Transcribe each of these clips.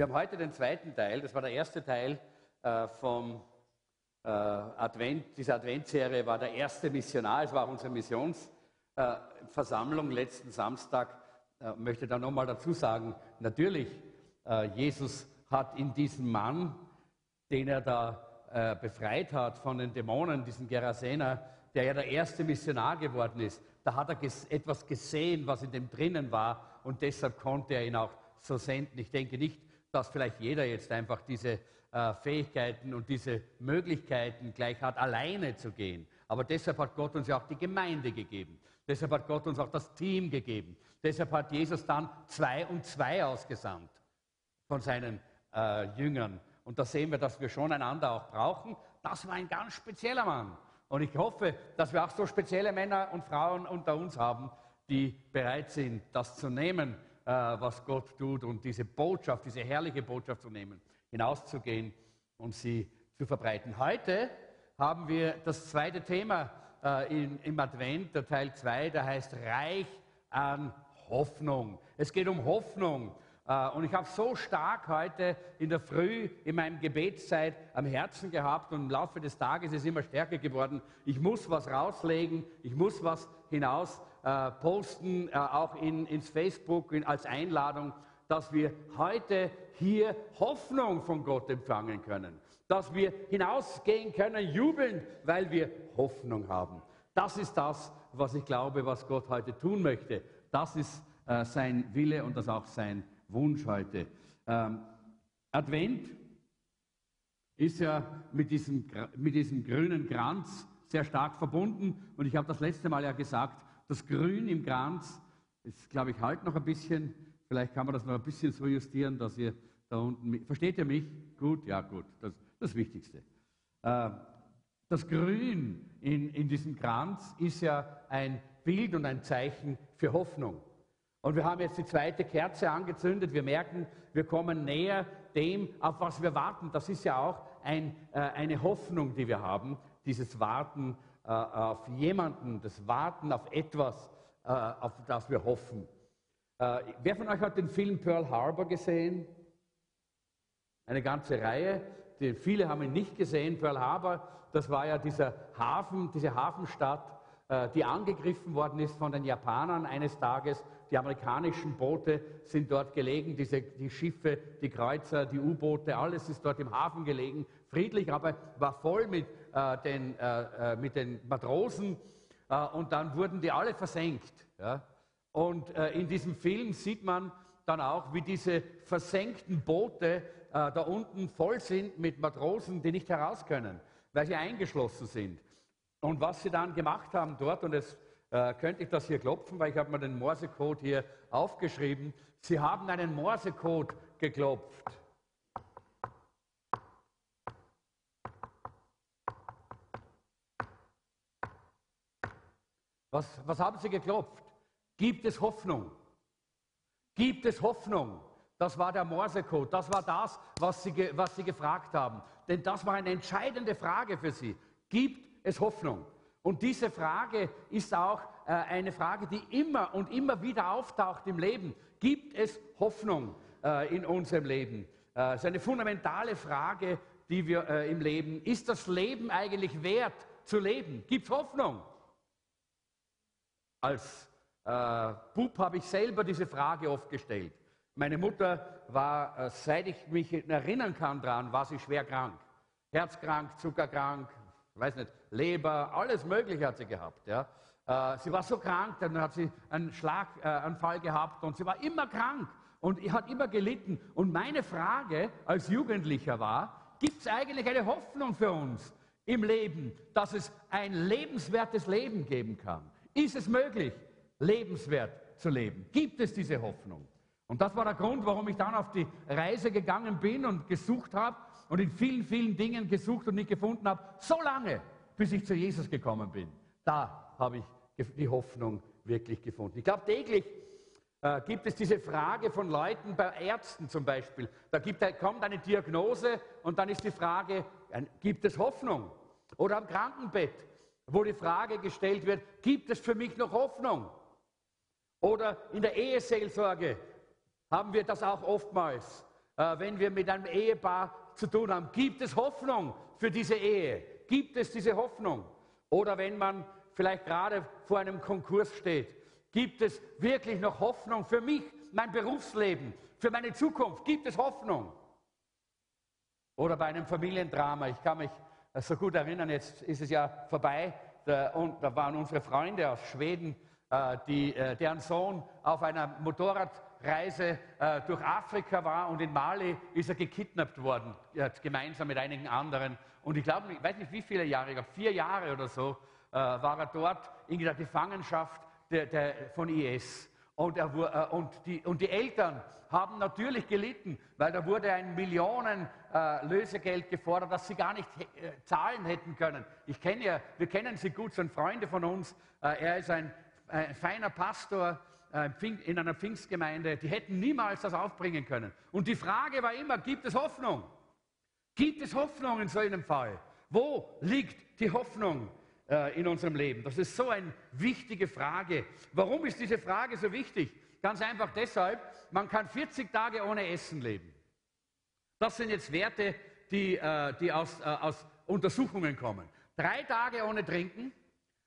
Wir haben heute den zweiten Teil, das war der erste Teil äh, vom äh, Advent, dieser Adventserie war der erste Missionar, es war unsere Missionsversammlung letzten Samstag. Ich möchte da nochmal dazu sagen, natürlich, Jesus hat in diesem Mann, den er da befreit hat von den Dämonen, diesen Gerasener, der ja der erste Missionar geworden ist, da hat er etwas gesehen, was in dem drinnen war und deshalb konnte er ihn auch so senden. Ich denke nicht, dass vielleicht jeder jetzt einfach diese äh, Fähigkeiten und diese Möglichkeiten gleich hat, alleine zu gehen. Aber deshalb hat Gott uns ja auch die Gemeinde gegeben. Deshalb hat Gott uns auch das Team gegeben. Deshalb hat Jesus dann zwei und zwei ausgesandt von seinen äh, Jüngern. Und da sehen wir, dass wir schon einander auch brauchen. Das war ein ganz spezieller Mann. Und ich hoffe, dass wir auch so spezielle Männer und Frauen unter uns haben, die bereit sind, das zu nehmen, äh, was Gott tut und diese Botschaft, diese herrliche Botschaft zu nehmen, hinauszugehen und sie zu verbreiten. Heute haben wir das zweite Thema äh, in, im Advent, der Teil 2, der heißt Reich an Hoffnung. Es geht um Hoffnung. Äh, und ich habe so stark heute in der Früh in meinem Gebetszeit am Herzen gehabt und im Laufe des Tages ist es immer stärker geworden. Ich muss was rauslegen, ich muss was hinaus äh, posten, äh, auch in, ins Facebook in, als Einladung, dass wir heute hier Hoffnung von Gott empfangen können. Dass wir hinausgehen können, jubeln, weil wir Hoffnung haben. Das ist das, was ich glaube, was Gott heute tun möchte. Das ist äh, sein Wille und das auch sein Wunsch heute. Ähm, Advent ist ja mit diesem, mit diesem grünen Kranz sehr stark verbunden. Und ich habe das letzte Mal ja gesagt, das Grün im Kranz ist, glaube ich, halt noch ein bisschen. Vielleicht kann man das noch ein bisschen so justieren, dass ihr da unten. Versteht ihr mich? Gut? Ja, gut. Das das Wichtigste. Äh, das Grün in, in diesem Kranz ist ja ein Bild und ein Zeichen für Hoffnung. Und wir haben jetzt die zweite Kerze angezündet. Wir merken, wir kommen näher dem, auf was wir warten. Das ist ja auch ein, äh, eine Hoffnung, die wir haben, dieses Warten äh, auf jemanden, das Warten auf etwas, äh, auf das wir hoffen. Äh, wer von euch hat den Film Pearl Harbor gesehen? Eine ganze Reihe. Die, viele haben ihn nicht gesehen. Pearl Harbor, das war ja dieser Hafen, diese Hafenstadt, äh, die angegriffen worden ist von den Japanern eines Tages. Die amerikanischen Boote sind dort gelegen, diese, die Schiffe, die Kreuzer, die U-Boote, alles ist dort im Hafen gelegen, friedlich, aber war voll mit, äh, den, äh, äh mit den Matrosen äh, und dann wurden die alle versenkt. Ja? Und äh, in diesem Film sieht man dann auch, wie diese versenkten Boote da unten voll sind mit Matrosen, die nicht heraus können, weil sie eingeschlossen sind. Und was sie dann gemacht haben dort, und jetzt äh, könnte ich das hier klopfen, weil ich habe mir den Morsecode hier aufgeschrieben. Sie haben einen Morsecode geklopft. Was, was haben sie geklopft? Gibt es Hoffnung? Gibt es Hoffnung? Das war der Morsecode. Das war das, was sie, was sie gefragt haben. Denn das war eine entscheidende Frage für sie. Gibt es Hoffnung? Und diese Frage ist auch äh, eine Frage, die immer und immer wieder auftaucht im Leben. Gibt es Hoffnung äh, in unserem Leben? Äh, es ist eine fundamentale Frage, die wir äh, im Leben. Ist das Leben eigentlich wert zu leben? Gibt es Hoffnung? Als äh, Bub habe ich selber diese Frage oft gestellt. Meine Mutter war, äh, seit ich mich erinnern kann daran, war sie schwer krank. Herzkrank, zuckerkrank, weiß nicht, Leber, alles Mögliche hat sie gehabt. Ja. Äh, sie war so krank, dann hat sie einen Schlaganfall gehabt und sie war immer krank und hat immer gelitten. Und meine Frage als Jugendlicher war, gibt es eigentlich eine Hoffnung für uns im Leben, dass es ein lebenswertes Leben geben kann? Ist es möglich, lebenswert zu leben? Gibt es diese Hoffnung? Und das war der Grund, warum ich dann auf die Reise gegangen bin und gesucht habe und in vielen, vielen Dingen gesucht und nicht gefunden habe, so lange, bis ich zu Jesus gekommen bin. Da habe ich die Hoffnung wirklich gefunden. Ich glaube, täglich äh, gibt es diese Frage von Leuten, bei Ärzten zum Beispiel. Da gibt, kommt eine Diagnose und dann ist die Frage, gibt es Hoffnung? Oder am Krankenbett, wo die Frage gestellt wird, gibt es für mich noch Hoffnung? Oder in der Eheseelsorge haben wir das auch oftmals. äh, wenn wir mit einem Ehepaar zu tun haben. Gibt es Hoffnung für diese Ehe? Gibt es diese Hoffnung? Oder wenn man vielleicht gerade vor einem Konkurs steht, gibt es wirklich noch Hoffnung für mich, mein Berufsleben, für meine Zukunft? Gibt es Hoffnung? Oder bei einem Familiendrama, ich kann mich so gut erinnern, jetzt ist es ja vorbei, da, und da waren unsere Freunde aus Schweden, äh, die, äh, deren Sohn auf einer Motorradreise äh, durch Afrika war und in Mali ist er gekidnappt worden, gemeinsam mit einigen anderen. Und ich glaube, ich weiß nicht wie viele Jahre, ich glaube vier Jahre oder so, war er dort in der Gefangenschaft der, der, von IS. Und, er, und, die, und, die, Eltern haben natürlich gelitten, weil da wurde ein Millionen äh, gefordert, das sie gar nicht äh, zahlen hätten können. Ich kenne ja, wir kennen sie gut, sind Freunde von uns. Äh, er ist ein, ein feiner Pastor äh, in einer Pfingstgemeinde. Die hätten niemals das aufbringen können. Und die Frage war immer, gibt es Hoffnung? Gibt es Hoffnung in so einem Fall? Wo liegt die Hoffnung äh, in unserem Leben? Das ist so eine wichtige Frage. Warum ist diese Frage so wichtig? Ganz einfach deshalb, man kann 40 Tage ohne Essen leben. Das sind jetzt Werte, die, äh, die aus, äh, aus Untersuchungen kommen. Drei Tage ohne Trinken,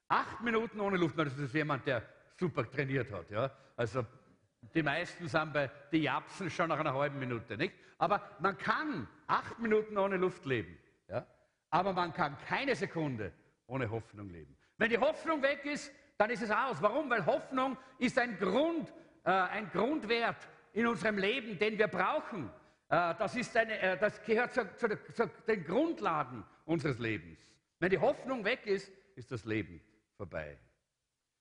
acht Minuten ohne Luft. Das ist jemand, der super trainiert hat. Ja? Also die meisten sind bei den Japsen schon nach einer halben Minute. Nicht? Aber man kann acht Minuten ohne Luft leben. Ja? Aber man kann keine Sekunde ohne Hoffnung leben. Wenn die Hoffnung weg ist, dann ist es aus. Warum? Weil Hoffnung ist ein, Grund, äh, ein Grundwert in unserem Leben, den wir brauchen. Äh, das, ist eine, äh, das gehört zu, zu, zu, den Grundlagen unseres Lebens. Wenn die Hoffnung weg ist, ist das Leben vorbei.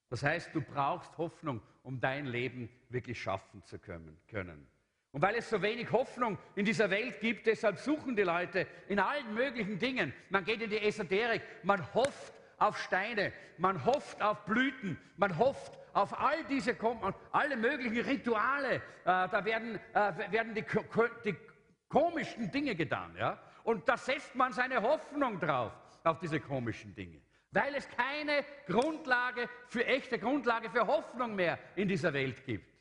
Das heißt, du brauchst Hoffnung, um dein Leben wirklich schaffen zu können. Und weil es so wenig Hoffnung in dieser Welt gibt, deshalb suchen die Leute in allen möglichen Dingen. Man geht in die Esoterik, man hofft auf Steine, man hofft auf Blüten, man hofft auf all diese, alle möglichen Rituale, äh, da werden, äh, werden die, die komischen Dinge getan. Ja? Und da setzt man seine Hoffnung drauf, auf diese komischen Dinge. Weil es keine Grundlage für echte Grundlage für Hoffnung mehr in dieser Welt gibt.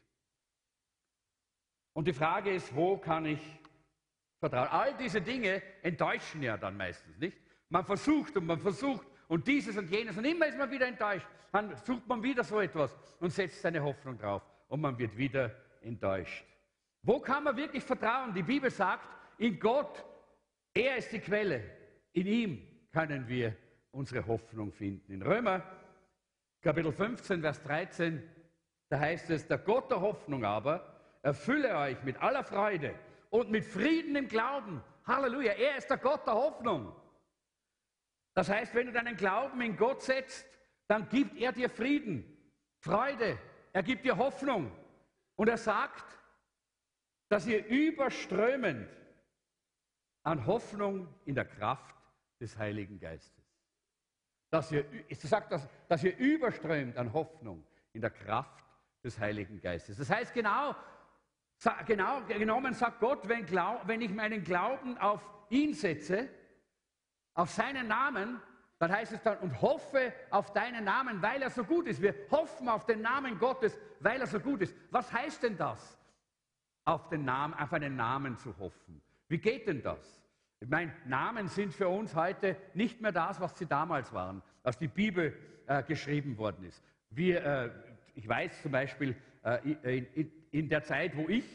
Und die Frage ist, wo kann ich vertrauen? All diese Dinge enttäuschen ja dann meistens, nicht? Man versucht und man versucht und dieses und jenes und immer ist man wieder enttäuscht. Dann sucht man wieder so etwas und setzt seine Hoffnung drauf und man wird wieder enttäuscht. Wo kann man wirklich vertrauen? Die Bibel sagt, in Gott, er ist die Quelle. In ihm können wir unsere Hoffnung finden. In Römer Kapitel 15, Vers 13, da heißt es, der Gott der Hoffnung aber erfülle euch mit aller Freude und mit Frieden im Glauben. Halleluja, er ist der Gott der Hoffnung. Das heißt, wenn du deinen Glauben in Gott setzt, dann gibt er dir Frieden, Freude, er gibt dir Hoffnung. Und er sagt, dass ihr überströmend an Hoffnung in der Kraft des Heiligen Geistes. Dass ihr, ich sage das, dass ihr überströmt an Hoffnung in der Kraft des Heiligen Geistes. Das heißt genau, genau genommen sagt Gott, wenn, wenn ich meinen Glauben auf ihn setze, auf seinen Namen, dann heißt es dann, und hoffe auf deinen Namen, weil er so gut ist. Wir hoffen auf den Namen Gottes, weil er so gut ist. Was heißt denn das? Auf, den Namen, auf einen Namen zu hoffen. Wie geht denn das? Ich meine, Namen sind für uns heute nicht mehr das, was sie damals waren, als die Bibel äh, geschrieben worden ist. Wir, äh, ich weiß zum Beispiel, äh, in, in, der Zeit, wo ich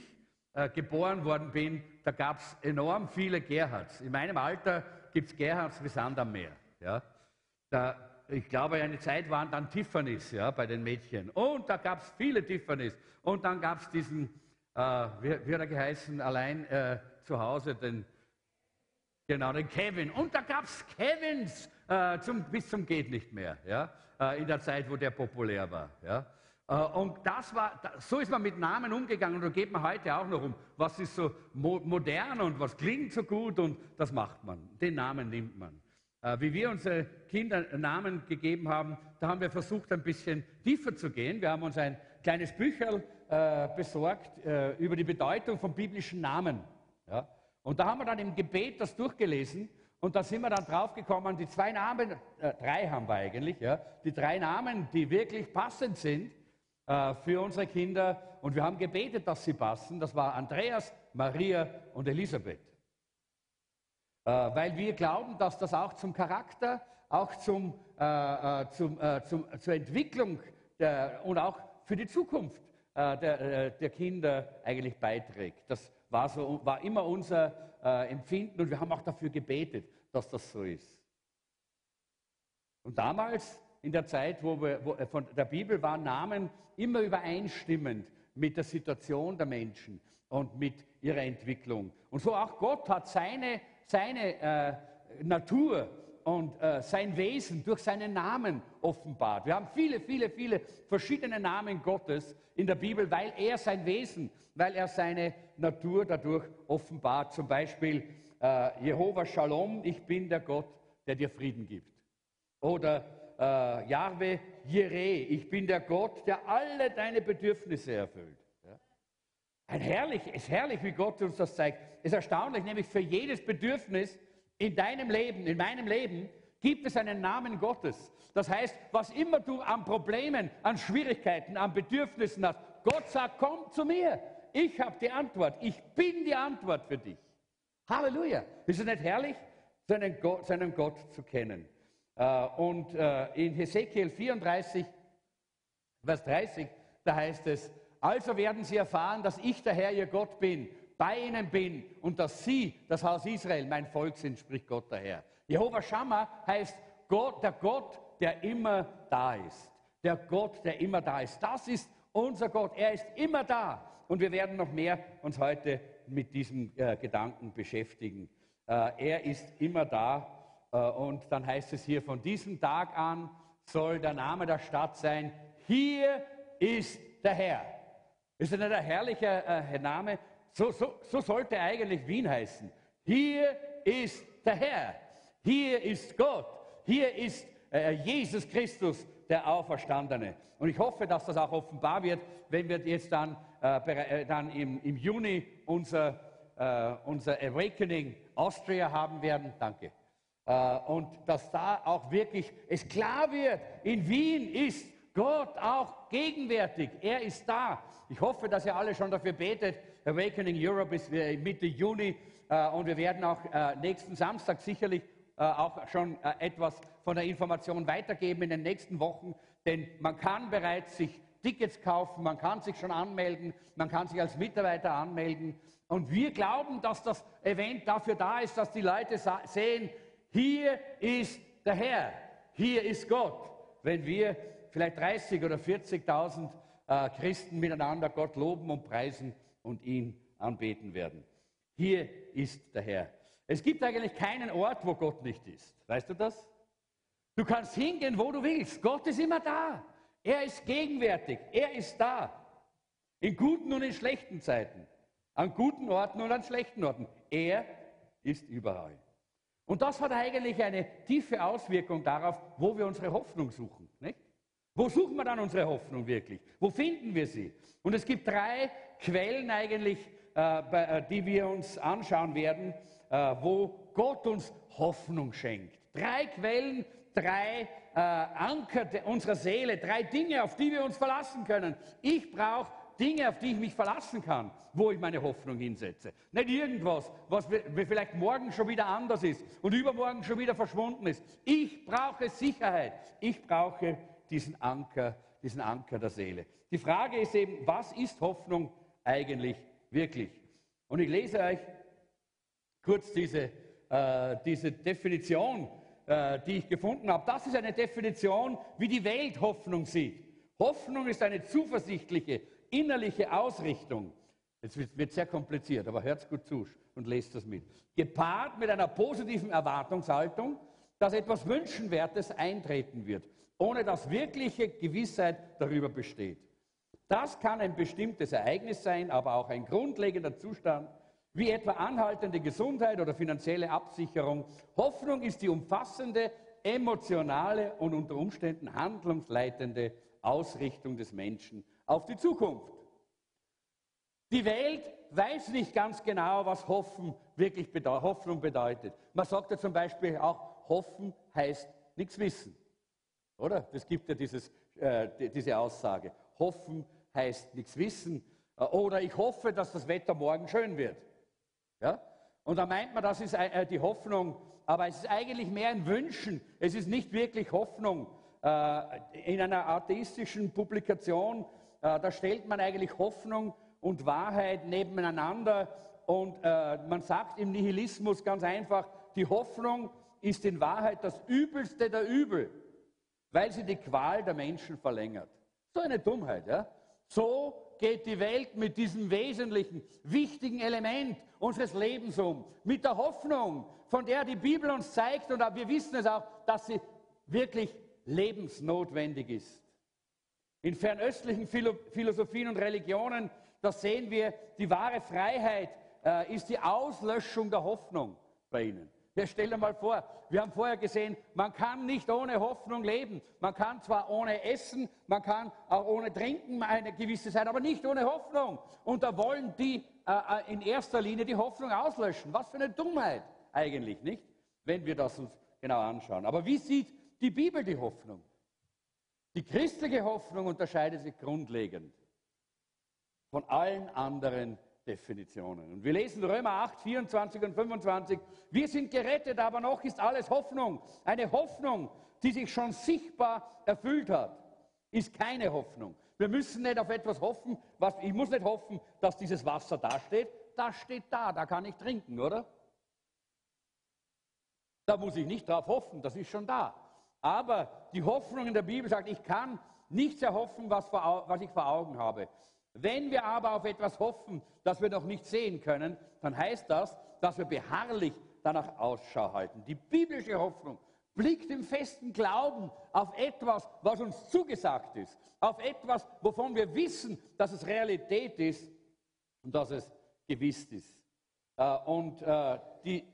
äh, geboren worden bin, da gab es enorm viele Gerhards. In meinem Alter gibt es Gerhards wie Sand am Meer. Ja? Da, ich glaube, eine Zeit waren dann Tiffany's ja, bei den Mädchen. Und da gab es viele Tiffany's. Und dann gab es diesen, äh, wie, wie, hat er geheißen, allein äh, zu Hause, den, genau, den Kevin. Und da gab es Kevins äh, zum, bis zum geht nicht mehr, ja, äh, in der Zeit, wo der populär war. Ja. Äh, und das war, so ist man mit Namen umgegangen und da geht man heute auch noch um. Was ist so modern und was klingt so gut und das macht man. Den Namen nimmt man. Äh, wie wir unsere Kinder Namen gegeben haben, da haben wir versucht, ein bisschen tiefer zu gehen. Wir haben uns ein kleines Bücherl äh, besorgt über die Bedeutung von biblischen Namen. Und da haben wir dann im Gebet das durchgelesen und da sind wir dann draufgekommen, die zwei Namen, äh, drei haben wir eigentlich, ja, die drei Namen, die wirklich passend sind, äh, für unsere Kinder. Und wir haben gebetet, dass sie passen. Das war Andreas, Maria und Elisabeth. Äh, weil wir glauben, dass das auch zum Charakter, auch zum, äh, äh zum, zum, zur Entwicklung der, und auch für die Zukunft der, der, Kinder eigentlich beiträgt. Das war, so, war immer unser Empfinden und wir haben auch dafür gebetet, dass das so ist. Und damals, in der Zeit wo wir, wo, von der Bibel, waren Namen immer übereinstimmend mit der Situation der Menschen und mit ihrer Entwicklung. Und so auch Gott hat seine, seine äh, Natur und äh, sein Wesen durch seinen Namen offenbart. Wir haben viele, viele, viele verschiedene Namen Gottes in der Bibel, weil er sein Wesen, weil er seine Natur dadurch offenbart. Zum Beispiel äh, Jehova Shalom, ich bin der Gott, der dir Frieden gibt. Oder äh, Jahwe Jireh, ich bin der Gott, der alle deine Bedürfnisse erfüllt. Ja? Ein herrlich, es ist herrlich, wie Gott uns das zeigt. Es ist erstaunlich, nämlich für jedes Bedürfnis in deinem Leben, in meinem Leben, gibt es einen Namen Gottes. Das heißt, was immer du an Problemen, an Schwierigkeiten, an Bedürfnissen hast, Gott sagt, komm zu mir. Ich habe die Antwort. Ich bin die Antwort für dich. Halleluja. Ist es nicht herrlich, seinen Gott, seinen Gott zu kennen? Äh, und äh, in Hesekiel 34, Vers 30, da heißt es, also werden sie erfahren, dass ich der Herr, ihr Gott bin bei ihnen bin und dass sie, das Haus Israel, mein Volk sind, spricht Gott der Herr. Jehova Shammah heißt Gott, der Gott, der immer da ist. Der Gott, der immer da ist. Das ist unser Gott. Er ist immer da. Und wir werden noch mehr uns heute mit diesem äh, Gedanken beschäftigen. Äh, er ist immer da. Äh, und dann heißt es hier, von diesem Tag an soll der Name der Stadt sein, hier ist der Herr. Ist das nicht ein herrlicher äh, Name? So, so, so sollte eigentlich Wien heißen. Hier ist der Herr. Hier ist Gott. Hier ist äh, Jesus Christus, der Auferstandene. Und ich hoffe, dass das auch offenbar wird, wenn wir jetzt dann, dann im, im, Juni unser, unser Awakening Austria haben werden. Danke. Äh, und dass da auch wirklich es klar wird, in Wien ist Gott auch gegenwärtig. Er ist da. Ich hoffe, dass ihr alle schon dafür betet, Awakening Europe ist äh, Mitte Juni äh, und wir werden auch nächsten Samstag sicherlich auch schon etwas von der Information weitergeben in den nächsten Wochen, denn man kann bereits sich Tickets kaufen, man kann sich schon anmelden, man kann sich als Mitarbeiter anmelden. Und wir glauben, dass das Event dafür da ist, dass die Leute sehen, hier ist der Herr, hier ist Gott. Wenn wir vielleicht 30 oder 40.000 Christen miteinander Gott loben und preisen, und ihn anbeten werden. Hier ist der Herr. Es gibt eigentlich keinen Ort, wo Gott nicht ist. Weißt du das? Du kannst hingehen, wo du willst. Gott ist immer da. Er ist gegenwärtig. Er ist da. In guten und in schlechten Zeiten. An guten Orten und an schlechten Orten. Er ist überall. Und das hat eigentlich eine tiefe Auswirkung darauf, wo wir unsere Hoffnung suchen. Nicht? Wo suchen wir dann unsere Hoffnung wirklich? Wo finden wir sie? Und es gibt drei Quellen eigentlich, äh, äh, die wir uns anschauen werden, äh, wo Gott uns Hoffnung schenkt. Drei Quellen, drei Anker unserer Seele, drei Dinge, auf die wir uns verlassen können. Ich brauche Dinge, auf die ich mich verlassen kann, wo ich meine Hoffnung hinsetze. Nicht irgendwas, was vielleicht morgen schon wieder anders ist und übermorgen schon wieder verschwunden ist. Ich brauche Sicherheit. Ich brauche diesen Anker, diesen Anker der Seele. Die Frage ist eben, was ist Hoffnung eigentlich wirklich? Und ich lese euch kurz diese, äh, diese Definition, äh, die ich gefunden habe. Das ist eine Definition, wie die Welt Hoffnung sieht. Hoffnung ist eine zuversichtliche, innerliche Ausrichtung. Wird, wird sehr kompliziert, aber hört gut zu und lest das mit. Gepaart mit einer positiven Erwartungshaltung, dass etwas Wünschenwertes eintreten wird, ohne dass wirkliche Gewissheit darüber besteht. Das kann ein bestimmtes Ereignis sein, aber auch ein grundlegender Zustand, wie etwa anhaltende Gesundheit oder finanzielle Absicherung. Hoffnung ist die umfassende, emotionale und unter Umständen handlungsleitende Ausrichtung des Menschen auf die Zukunft. Die Welt weiß nicht ganz genau, was Hoffen wirklich bedeutet, Hoffnung bedeutet. Man sagt ja zum Beispiel auch, Hoffen heißt nichts wissen. Oder? Das gibt ja dieses, äh, diese Aussage. Hoffen heißt nichts wissen. Äh, oder ich hoffe, dass das Wetter morgen schön wird. Ja? Und da meint man, das ist äh, die Hoffnung, aber es ist eigentlich mehr ein Wünschen. Es ist nicht wirklich Hoffnung. Äh, in einer atheistischen Publikation, äh, da stellt man eigentlich Hoffnung und Wahrheit nebeneinander und äh, man sagt im Nihilismus ganz einfach, die Hoffnung ist in Wahrheit das Übelste der Übel, weil sie die Qual der Menschen verlängert. So eine Dummheit, ja? So geht die Welt mit diesem wesentlichen, wichtigen Element unseres Lebens um. Mit der Hoffnung, von der die Bibel uns zeigt, und wir wissen es auch, dass sie wirklich lebensnotwendig ist. In fernöstlichen Philosophien und Religionen, da sehen wir, die wahre Freiheit äh, ist die Auslöschung der Hoffnung bei ihnen. Ja, stell dir mal vor, wir haben vorher gesehen, man kann nicht ohne Hoffnung leben. Man kann zwar ohne Essen, man kann auch ohne Trinken eine gewisse Zeit, aber nicht ohne Hoffnung. Und da wollen die äh, äh, in erster Linie die Hoffnung auslöschen. Was für eine Dummheit eigentlich, nicht? Wenn wir das uns genau anschauen. Aber wie sieht die Bibel die Hoffnung? Die christliche Hoffnung unterscheidet sich grundlegend von allen anderen Definitionen. Und wir lesen Römer 8, 24 und 25. Wir sind gerettet, aber noch ist alles Hoffnung. Eine Hoffnung, die sich schon sichtbar erfüllt hat, ist keine Hoffnung. Wir müssen nicht auf etwas hoffen. Was, ich muss nicht hoffen, dass dieses Wasser da steht. Das steht da, da kann ich trinken, oder? Da muss ich nicht drauf hoffen, das ist schon da. Aber die Hoffnung in der Bibel sagt, ich kann nichts erhoffen, was, vor, was ich vor Augen habe. Wenn wir aber auf etwas hoffen, das wir noch nicht sehen können, dann heißt das, dass wir beharrlich danach Ausschau halten. Die biblische Hoffnung blickt im festen Glauben auf etwas, was uns zugesagt ist, auf etwas, wovon wir wissen, dass es Realität ist und dass es gewiss ist. Äh, und äh, die,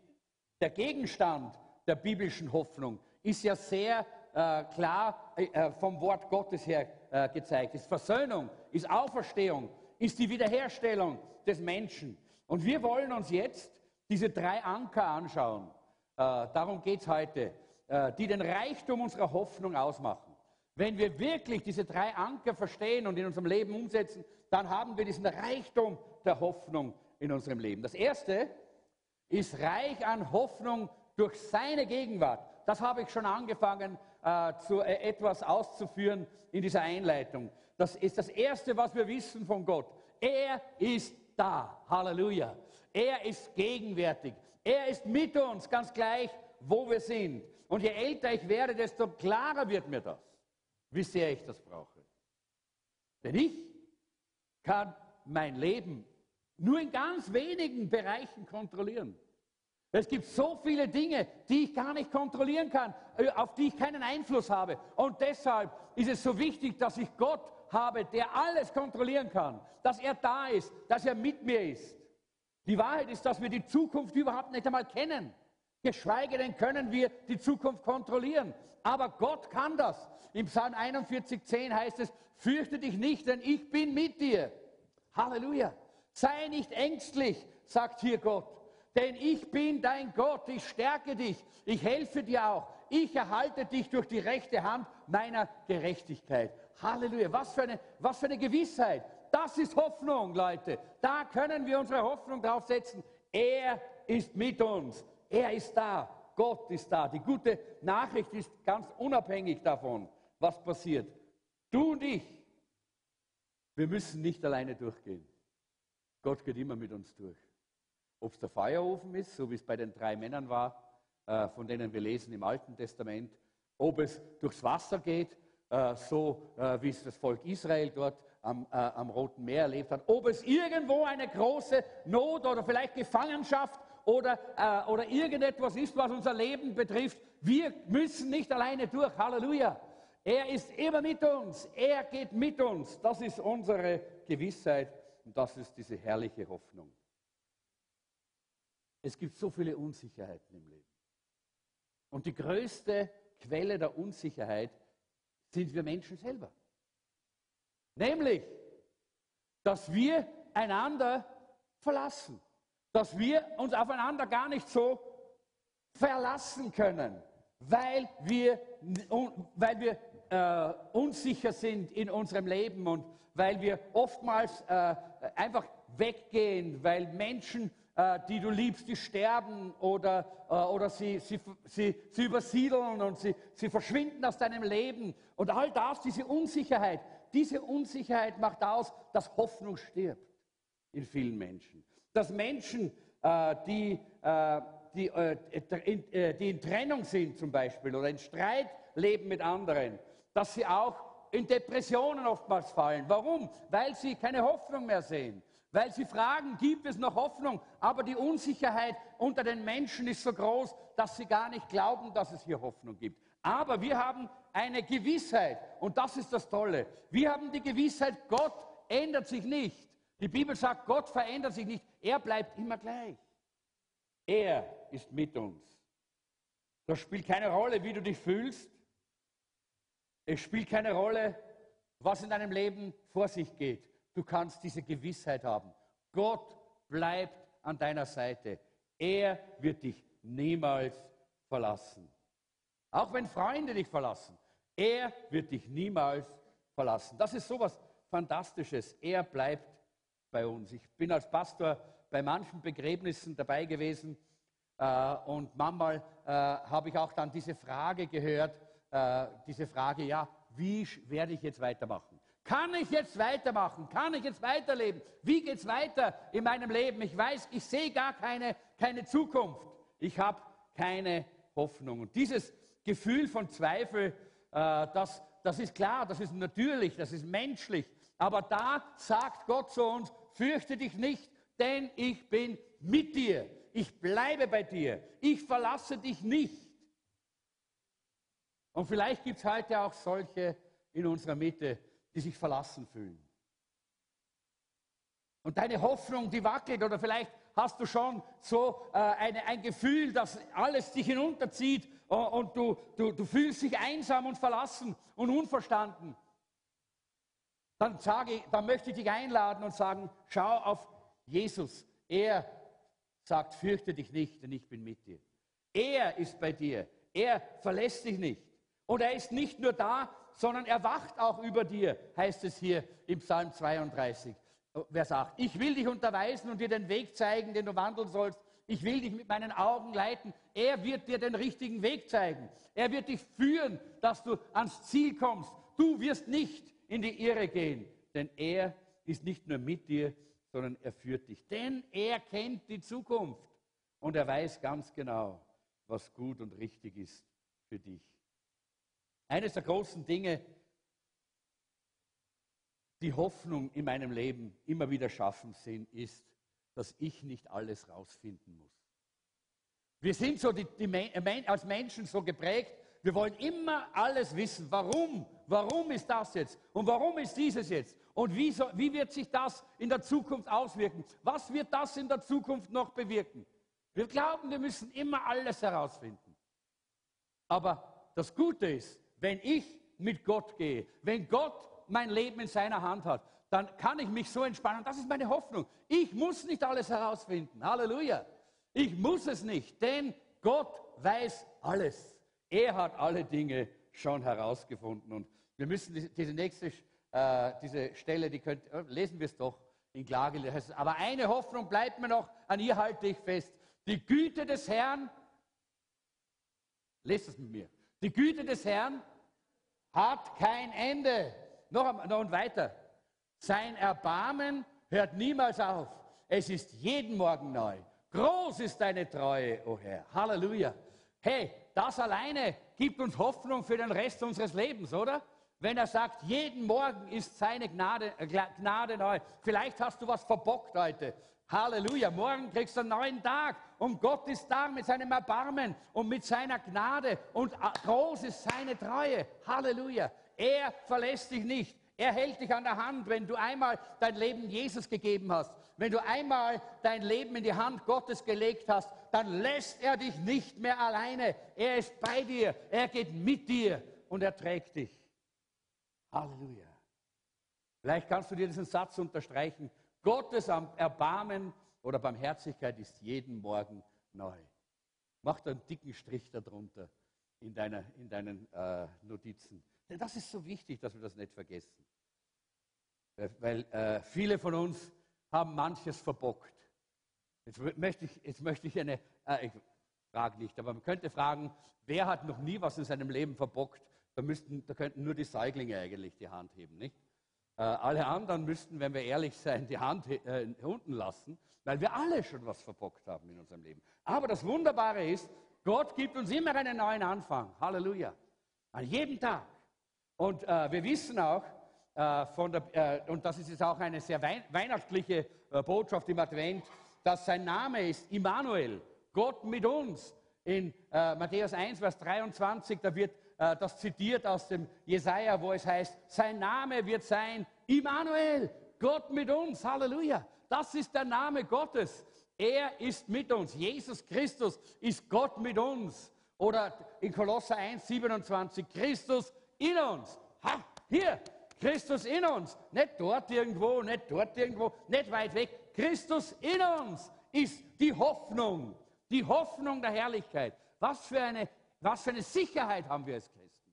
der Gegenstand der biblischen Hoffnung ist ja sehr äh, klar vom Wort Gottes her gezeigt. Ist Versöhnung, ist Auferstehung, ist die Wiederherstellung des Menschen. Und wir wollen uns jetzt diese drei Anker anschauen. Äh, darum geht es heute, äh, die den Reichtum unserer Hoffnung ausmachen. Wenn wir wirklich diese drei Anker verstehen und in unserem Leben umsetzen, dann haben wir diesen Reichtum der Hoffnung in unserem Leben. Das erste ist reich an Hoffnung durch seine Gegenwart. Das habe ich schon angefangen, äh, zu, äh, etwas auszuführen in dieser Einleitung. Das ist das Erste, was wir wissen von Gott. Er ist da. Halleluja. Er ist gegenwärtig. Er ist mit uns, ganz gleich, wo wir sind. Und je älter ich werde, desto klarer wird mir das, wie sehr ich das brauche. Denn ich kann mein Leben nur in ganz wenigen Bereichen kontrollieren. Es gibt so viele Dinge, die ich gar nicht kontrollieren kann, äh, auf die ich keinen Einfluss habe. Und deshalb ist es so wichtig, dass ich Gott habe, der alles kontrollieren kann, dass er da ist, dass er mit mir ist. Die Wahrheit ist, dass wir die Zukunft überhaupt nicht einmal kennen. Geschweige denn können wir die Zukunft kontrollieren. Aber Gott kann das. Im Psalm 41,10 heißt es, fürchte dich nicht, denn ich bin mit dir. Halleluja. Sei nicht ängstlich, sagt hier Gott. Denn ich bin dein Gott, ich stärke dich, ich helfe dir auch. Ich erhalte dich durch die rechte Hand meiner Gerechtigkeit. Halleluja, was für eine, was für eine Gewissheit. Das ist Hoffnung, Leute. Da können wir unsere Hoffnung drauf setzen. Er ist mit uns. Er ist da. Gott ist da. Die gute Nachricht ist ganz unabhängig davon, was passiert. Du und ich, wir müssen nicht alleine durchgehen. Gott geht immer mit uns durch. Ob es der Feuerofen ist, so wie es bei den drei Männern war, äh, von denen wir lesen im Alten Testament, ob es durchs Wasser geht, äh, so äh, wie es das Volk Israel dort am, am Roten Meer erlebt hat, ob es irgendwo eine große Not oder vielleicht Gefangenschaft oder, oder irgendetwas ist, was unser Leben betrifft. Wir müssen nicht alleine durch. Halleluja. Er ist immer mit uns. Er geht mit uns. Das ist unsere Gewissheit und das ist diese herrliche Hoffnung. Es gibt so viele Unsicherheiten im Leben. Und die größte Quelle der Unsicherheit sind wir Menschen selber. Nämlich, dass wir einander verlassen, dass wir uns aufeinander gar nicht so verlassen können, weil wir, weil wir äh, unsicher sind in unserem Leben und weil wir oftmals äh, einfach weggehen, weil Menschen, die du liebst, die sterben oder, äh, oder sie, sie, sie, sie übersiedeln und sie, sie verschwinden aus deinem Leben. Und all das, diese Unsicherheit, diese Unsicherheit macht aus, dass Hoffnung stirbt in vielen Menschen. Dass Menschen, äh, die, äh, die, äh, äh, die in Trennung sind zum Beispiel oder in Streit leben mit anderen, dass sie auch in Depressionen oftmals fallen. Warum? Weil sie keine Hoffnung mehr sehen. Weil sie fragen, gibt es noch Hoffnung? Aber die Unsicherheit unter den Menschen ist so groß, dass sie gar nicht glauben, dass es hier Hoffnung gibt. Aber wir haben eine Gewissheit und das ist das Tolle. Wir haben die Gewissheit, Gott ändert sich nicht. Die Bibel sagt, Gott verändert sich nicht. Er bleibt immer gleich. Er ist mit uns. Das spielt keine Rolle, wie du dich fühlst. Es spielt keine Rolle, was in deinem Leben vor sich geht. Du kannst diese Gewissheit haben. Gott bleibt an deiner Seite. Er wird dich niemals verlassen. Auch wenn Freunde dich verlassen, er wird dich niemals verlassen. Das ist sowas Fantastisches. Er bleibt bei uns. Ich bin als Pastor bei manchen Begräbnissen dabei gewesen äh, und manchmal äh, habe ich auch dann diese Frage gehört, äh, diese Frage, ja, wie werde ich jetzt weitermachen? Kann ich jetzt weitermachen? Kann ich jetzt weiterleben? Wie geht es weiter in meinem Leben? Ich weiß, ich sehe gar keine, keine Zukunft. Ich habe keine Hoffnung. Und dieses Gefühl von Zweifel, äh, das, das ist klar, das ist natürlich, das ist menschlich. Aber da sagt Gott zu uns, fürchte dich nicht, denn ich bin mit dir. Ich bleibe bei dir. Ich verlasse dich nicht. Und vielleicht gibt es heute auch solche in unserer Mitte, die sich verlassen fühlen. Und deine Hoffnung, die wackelt oder vielleicht hast du schon so äh, eine, ein Gefühl, dass alles dich hinunterzieht äh, und du, du, du fühlst dich einsam und verlassen und unverstanden. Dann, sage, dann möchte ich dich einladen und sagen, schau auf Jesus. Er sagt, fürchte dich nicht, denn ich bin mit dir. Er ist bei dir. Er verlässt dich nicht. Und er ist nicht nur da, sondern er wacht auch über dir, heißt es hier im Psalm 32. Wer sagt, ich will dich unterweisen und dir den Weg zeigen, den du wandeln sollst. Ich will dich mit meinen Augen leiten. Er wird dir den richtigen Weg zeigen. Er wird dich führen, dass du ans Ziel kommst. Du wirst nicht in die Irre gehen, denn er ist nicht nur mit dir, sondern er führt dich. Denn er kennt die Zukunft und er weiß ganz genau, was gut und richtig ist für dich. Eines der großen Dinge, die Hoffnung in meinem Leben immer wieder schaffen sind, ist, dass ich nicht alles rausfinden muss. Wir sind so die, die, als Menschen so geprägt, wir wollen immer alles wissen. Warum? Warum ist das jetzt? Und warum ist dieses jetzt? Und wie, so, wie wird sich das in der Zukunft auswirken? Was wird das in der Zukunft noch bewirken? Wir glauben, wir müssen immer alles herausfinden. Aber das Gute ist, wenn ich mit Gott gehe, wenn Gott mein Leben in seiner Hand hat, dann kann ich mich so entspannen. Das ist meine Hoffnung. Ich muss nicht alles herausfinden. Halleluja. Ich muss es nicht, denn Gott weiß alles. Er hat alle Dinge schon herausgefunden. Und wir müssen diese nächste äh, diese Stelle, die könnt, äh, lesen wir es doch in Klage. Aber eine Hoffnung bleibt mir noch, an ihr halte ich fest. Die Güte des Herrn, lest es mit mir. Die Güte des Herrn hat kein Ende. Noch, noch und weiter. Sein Erbarmen hört niemals auf. Es ist jeden Morgen neu. Groß ist deine Treue, o oh Herr. Halleluja. Hey, das alleine gibt uns Hoffnung für den Rest unseres Lebens, oder? Wenn er sagt, jeden Morgen ist seine Gnade, äh, Gnade neu. Vielleicht hast du was verbockt heute. Halleluja. Morgen kriegst du einen neuen Tag. Und Gott ist da mit seinem Erbarmen und mit seiner Gnade. Und groß ist seine Treue. Halleluja. Er verlässt dich nicht. Er hält dich an der Hand, wenn du einmal dein Leben Jesus gegeben hast. Wenn du einmal dein Leben in die Hand Gottes gelegt hast, dann lässt er dich nicht mehr alleine. Er ist bei dir. Er geht mit dir und er trägt dich. Halleluja. Vielleicht kannst du dir diesen Satz unterstreichen. Gottes Erbarmen oder Barmherzigkeit ist jeden Morgen neu. Mach da einen dicken Strich darunter in, deiner, in deinen äh, Notizen. Denn das ist so wichtig, dass wir das nicht vergessen. Weil, weil äh, viele von uns haben manches verbockt. Jetzt möchte ich, jetzt möchte ich eine, äh, ich frage nicht, aber man könnte fragen, wer hat noch nie was in seinem Leben verbockt? Da, müssten, da könnten nur die Säuglinge eigentlich die Hand heben, nicht? Äh, alle anderen müssten, wenn wir ehrlich sein, die Hand äh, unten lassen, weil wir alle schon was verbockt haben in unserem Leben. Aber das Wunderbare ist, Gott gibt uns immer einen neuen Anfang. Halleluja. An jedem Tag. Und äh, wir wissen auch, äh, von der, äh, und das ist jetzt auch eine sehr wei weihnachtliche äh, Botschaft im Advent, dass sein Name ist Immanuel, Gott mit uns. In Matthäus 1, Vers 23, da wird das zitiert aus dem Jesaja, wo es heißt: Sein Name wird sein Immanuel, Gott mit uns. Halleluja. Das ist der Name Gottes. Er ist mit uns. Jesus Christus ist Gott mit uns. Oder in Kolosser 1, 27, Christus in uns. Ha, hier, Christus in uns. Nicht dort irgendwo, nicht dort irgendwo, nicht weit weg. Christus in uns ist die Hoffnung. Die Hoffnung der Herrlichkeit. Was für eine, was für eine Sicherheit haben wir als Christen.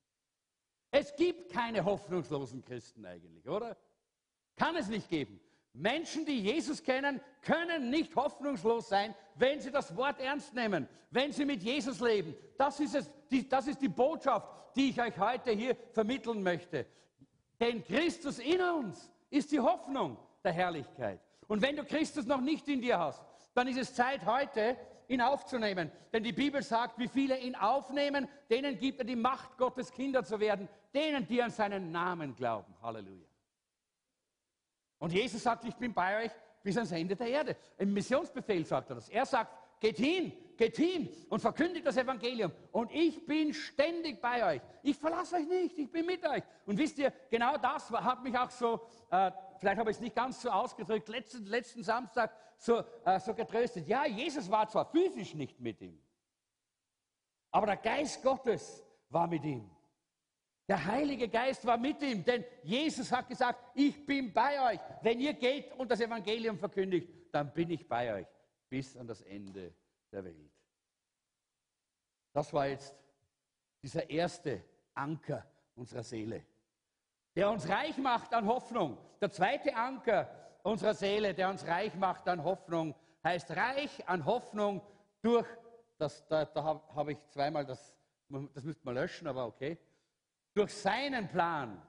Es gibt keine hoffnungslosen Christen eigentlich, oder? Kann es nicht geben. Menschen, die Jesus kennen, können nicht hoffnungslos sein, wenn sie das Wort ernst nehmen, wenn sie mit Jesus leben. Das ist, es, die, das ist die Botschaft, die ich euch heute hier vermitteln möchte. Denn Christus in uns ist die Hoffnung der Herrlichkeit. Und wenn du Christus noch nicht in dir hast, dann ist es Zeit heute, ihn aufzunehmen. Denn die Bibel sagt, wie viele ihn aufnehmen, denen gibt er die Macht, Gottes Kinder zu werden, denen, die an seinen Namen glauben. Halleluja. Und Jesus sagt, ich bin bei euch bis ans Ende der Erde. Im Missionsbefehl sagt er das. Er sagt, geht hin, geht hin und verkündigt das Evangelium. Und ich bin ständig bei euch. Ich verlasse euch nicht, ich bin mit euch. Und wisst ihr, genau das hat mich auch so, äh, vielleicht habe ich es nicht ganz so ausgedrückt, letzten, letzten Samstag so, äh, so getröstet. Ja, Jesus war zwar physisch nicht mit ihm, aber der Geist Gottes war mit ihm. Der Heilige Geist war mit ihm, denn Jesus hat gesagt, ich bin bei euch. Wenn ihr geht und das Evangelium verkündigt, dann bin ich bei euch bis an das Ende der Welt. Das war jetzt dieser erste Anker unserer Seele, der uns reich macht an Hoffnung. Der zweite Anker unserer Seele, der uns reich macht an Hoffnung, heißt reich an Hoffnung durch, das, da, da habe hab ich zweimal, das, das müsste man löschen, aber okay, durch seinen Plan.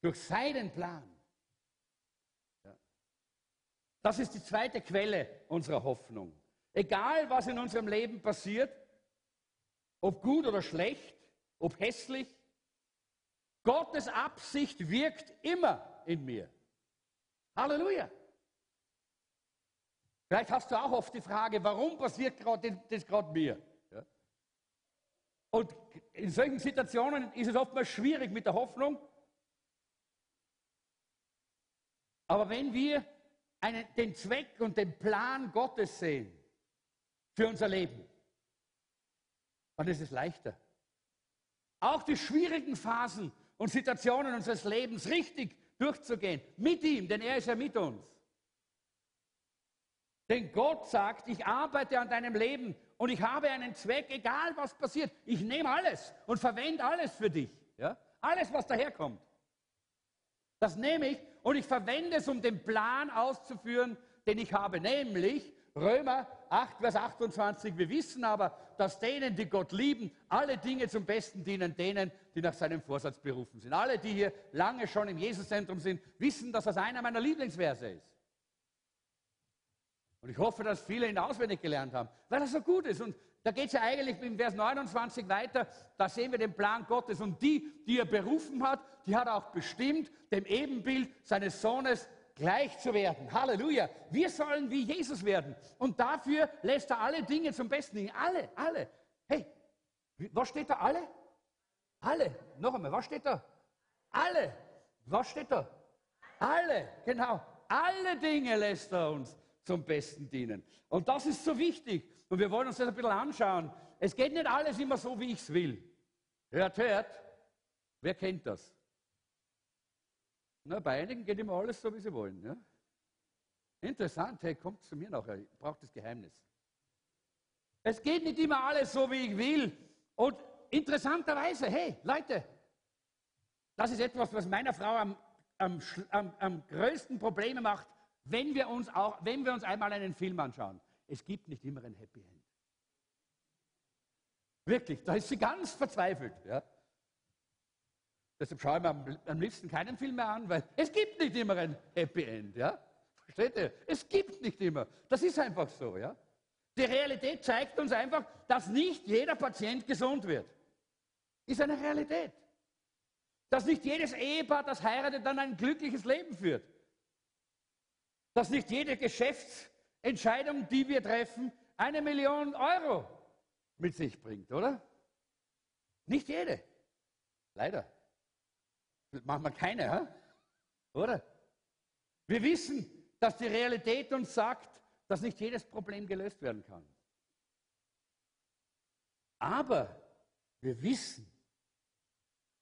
Durch seinen Plan. Das ist die zweite Quelle unserer Hoffnung. Egal, was in unserem Leben passiert, ob gut oder schlecht, ob hässlich, Gottes Absicht wirkt immer in mir. Halleluja. Vielleicht hast du auch oft die Frage, warum passiert das gerade mir? Und in solchen Situationen ist es oftmals schwierig mit der Hoffnung. Aber wenn wir einen, den Zweck und den Plan Gottes sehen für unser Leben, dann ist es leichter. Auch die schwierigen Phasen und Situationen unseres Lebens richtig durchzugehen. Mit ihm, denn er ist ja mit uns. Denn Gott sagt, ich arbeite an deinem Leben und ich habe einen Zweck, egal was passiert. Ich nehme alles und verwende alles für dich. Ja? Alles, was daherkommt. Das nehme ich und ich verwende es, um den Plan auszuführen, den ich habe. Nämlich Römer 8, Vers 28. Wir wissen aber, dass denen, die Gott lieben, alle Dinge zum Besten dienen, denen, die nach seinem Vorsatz berufen sind. Alle, die hier lange schon im Jesuszentrum sind, wissen, dass das einer meiner Lieblingsverse ist. Und ich hoffe, dass viele ihn auswendig gelernt haben, weil er so gut ist. Und da geht es ja eigentlich im Vers 29 weiter, da sehen wir den Plan Gottes. Und die, die er berufen hat, die hat er auch bestimmt, dem Ebenbild seines Sohnes gleich zu werden. Halleluja. Wir sollen wie Jesus werden. Und dafür lässt er alle Dinge zum Besten liegen. Alle, alle. Hey, was steht da? Alle? Alle. Noch einmal, was steht da? Alle. Was steht da? Alle, genau. Alle Dinge lässt er uns zum Besten dienen. Und das ist so wichtig. Und wir wollen uns das ein bisschen anschauen. Es geht nicht alles immer so, wie ich es will. Hört, hört. Wer kennt das? Na, bei einigen geht immer alles so, wie sie wollen. Ja? Interessant, hey, kommt zu mir nachher, ich brauche das Geheimnis. Es geht nicht immer alles so, wie ich will. Und interessanterweise, hey, Leute, das ist etwas, was meiner Frau am, am, am, am größten Probleme macht wenn wir uns auch, wenn wir uns einmal einen Film anschauen, es gibt nicht immer ein Happy End. Wirklich, da ist sie ganz verzweifelt. Ja? Deshalb schaue ich mir am, am liebsten keinen Film mehr an, weil es gibt nicht immer ein Happy End. Ja? Versteht ihr? Es gibt nicht immer. Das ist einfach so. Ja? Die Realität zeigt uns einfach, dass nicht jeder Patient gesund wird. Ist eine Realität. Dass nicht jedes Ehepaar, das heiratet, dann ein glückliches Leben führt. Dass nicht jede Geschäftsentscheidung, die wir treffen, eine Million Euro mit sich bringt, oder? Nicht jede. Leider. Machen wir keine, ha? oder? Wir wissen, dass die Realität uns sagt, dass nicht jedes Problem gelöst werden kann. Aber wir wissen,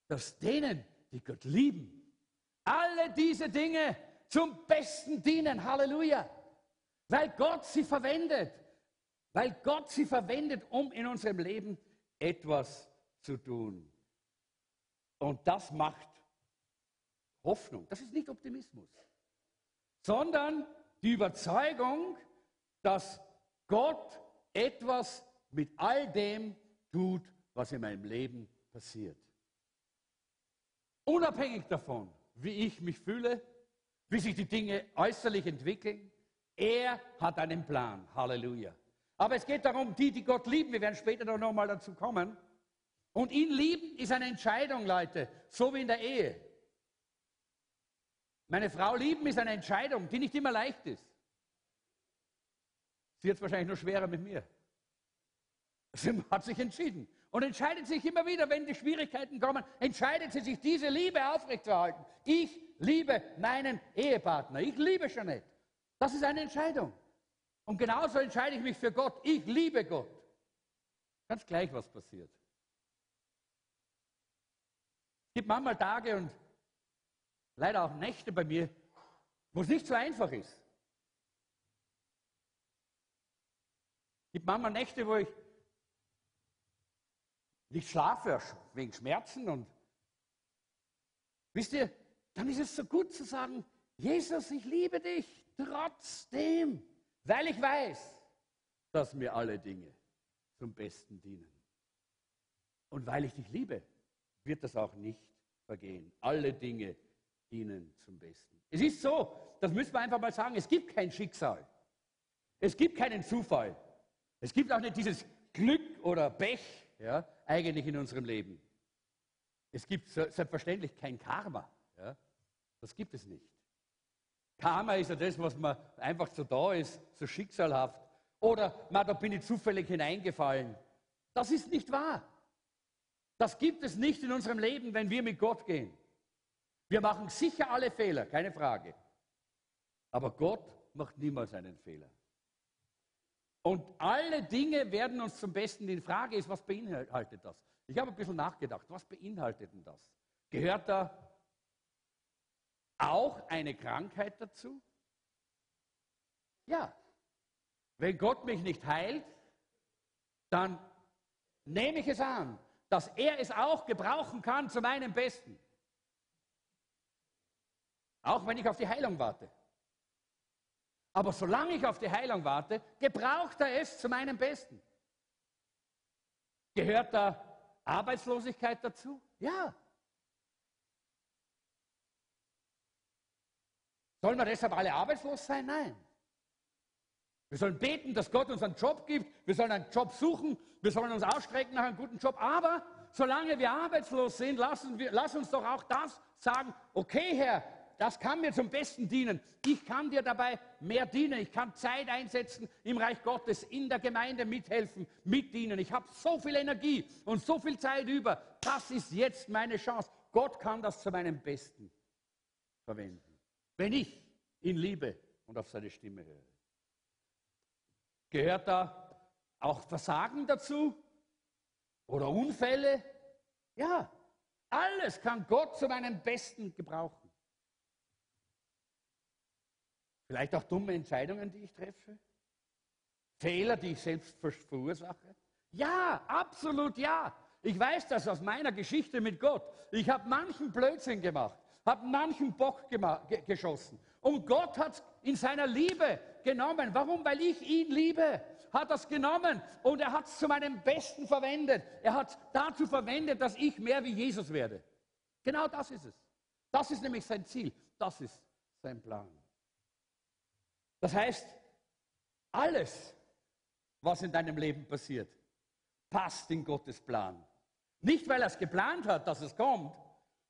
dass denen, die Gott lieben, alle diese Dinge zum Besten dienen. Halleluja. Weil Gott sie verwendet. Weil Gott sie verwendet, um in unserem Leben etwas zu tun. Und das macht Hoffnung. Das ist nicht Optimismus, sondern die Überzeugung, dass Gott etwas mit all dem tut, was in meinem Leben passiert. Unabhängig davon, wie ich mich fühle, wie sich die Dinge äußerlich entwickeln, er hat einen Plan. Halleluja. Aber es geht darum, die, die Gott lieben, wir werden später noch mal dazu kommen. Und ihn lieben ist eine Entscheidung, Leute, so wie in der Ehe. Meine Frau lieben ist eine Entscheidung, die nicht immer leicht ist. Sie hat es wahrscheinlich nur schwerer mit mir. Sie hat sich entschieden und entscheidet sich immer wieder, wenn die Schwierigkeiten kommen, entscheidet sie sich, diese Liebe aufrechtzuerhalten. Ich liebe meinen Ehepartner. Ich liebe Jeanette. Das ist eine Entscheidung. Und genauso entscheide ich mich für Gott. Ich liebe Gott. Ganz gleich, was passiert. Es gibt manchmal Tage und leider auch Nächte bei mir, wo es nicht so einfach ist. Es gibt manchmal Nächte, wo ich nicht schlafe wegen Schmerzen und wisst ihr, dann ist es so gut zu sagen, Jesus, ich liebe dich trotzdem, weil ich weiß, dass mir alle Dinge zum Besten dienen. Und weil ich dich liebe, wird das auch nicht vergehen. Alle Dinge dienen zum Besten. Es ist so, das müssen wir einfach mal sagen, es gibt kein Schicksal. Es gibt keinen Zufall. Es gibt auch nicht dieses Glück oder Pech, ja, eigentlich in unserem Leben. Es gibt selbstverständlich kein Karma. Das gibt es nicht. Karma ist ja das, was man einfach so da ist, so schicksalhaft. Oder, man, da bin ich zufällig hineingefallen. Das ist nicht wahr. Das gibt es nicht in unserem Leben, wenn wir mit Gott gehen. Wir machen sicher alle Fehler, keine Frage. Aber Gott macht niemals einen Fehler. Und alle Dinge werden uns zum Besten. Die Frage ist, was beinhaltet das? Ich habe ein bisschen nachgedacht, was beinhaltet denn das? Gehört da auch eine Krankheit dazu? Ja. Wenn Gott mich nicht heilt, dann nehme ich es an, dass er es auch gebrauchen kann zu meinem Besten. Auch wenn ich auf die Heilung warte. Aber solange ich auf die Heilung warte, gebraucht er es zu meinem Besten. Gehört da Arbeitslosigkeit dazu? Ja. Sollen wir deshalb alle arbeitslos sein? Nein. Wir sollen beten, dass Gott uns einen Job gibt. Wir sollen einen Job suchen. Wir sollen uns ausstrecken nach einem guten Job. Aber solange wir arbeitslos sind, lassen wir, lass uns doch auch das sagen. Okay, Herr, das kann mir zum Besten dienen. Ich kann dir dabei mehr dienen. Ich kann Zeit einsetzen im Reich Gottes, in der Gemeinde mithelfen, mitdienen. Ich habe so viel Energie und so viel Zeit über. Das ist jetzt meine Chance. Gott kann das zu meinem Besten verwenden, wenn ich ihn liebe und auf seine Stimme höre. Gehört da auch Versagen dazu? Oder Unfälle? Ja, alles kann Gott zu meinem Besten gebrauchen. Vielleicht auch dumme Entscheidungen, die ich treffe? Fehler, die ich selbst verursache? Ja, absolut ja. Ich weiß das aus meiner Geschichte mit Gott. Ich habe manchen Blödsinn gemacht. Hat manchen Bock geschossen. Und Gott hat es in seiner Liebe genommen. Warum? Weil ich ihn liebe. Hat das genommen und er hat es zu meinem Besten verwendet. Er hat es dazu verwendet, dass ich mehr wie Jesus werde. Genau das ist es. Das ist nämlich sein Ziel. Das ist sein Plan. Das heißt, alles, was in deinem Leben passiert, passt in Gottes Plan. Nicht, weil er es geplant hat, dass es kommt,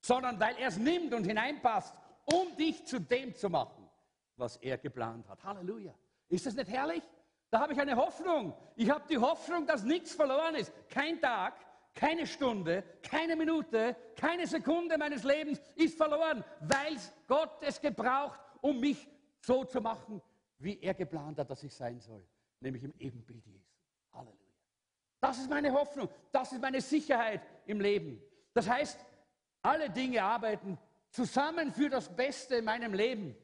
sondern weil er es nimmt und hineinpasst, um dich zu dem zu machen, was er geplant hat. Halleluja. Ist das nicht herrlich? Da habe ich eine Hoffnung. Ich habe die Hoffnung, dass nichts verloren ist. Kein Tag, keine Stunde, keine Minute, keine Sekunde meines Lebens ist verloren, weil Gott es gebraucht, um mich so zu machen, wie er geplant hat, dass ich sein soll, nämlich im Ebenbild Jesu. Halleluja. Das ist meine Hoffnung, das ist meine Sicherheit im Leben. Das heißt, alle Dinge arbeiten zusammen für das Beste in meinem Leben,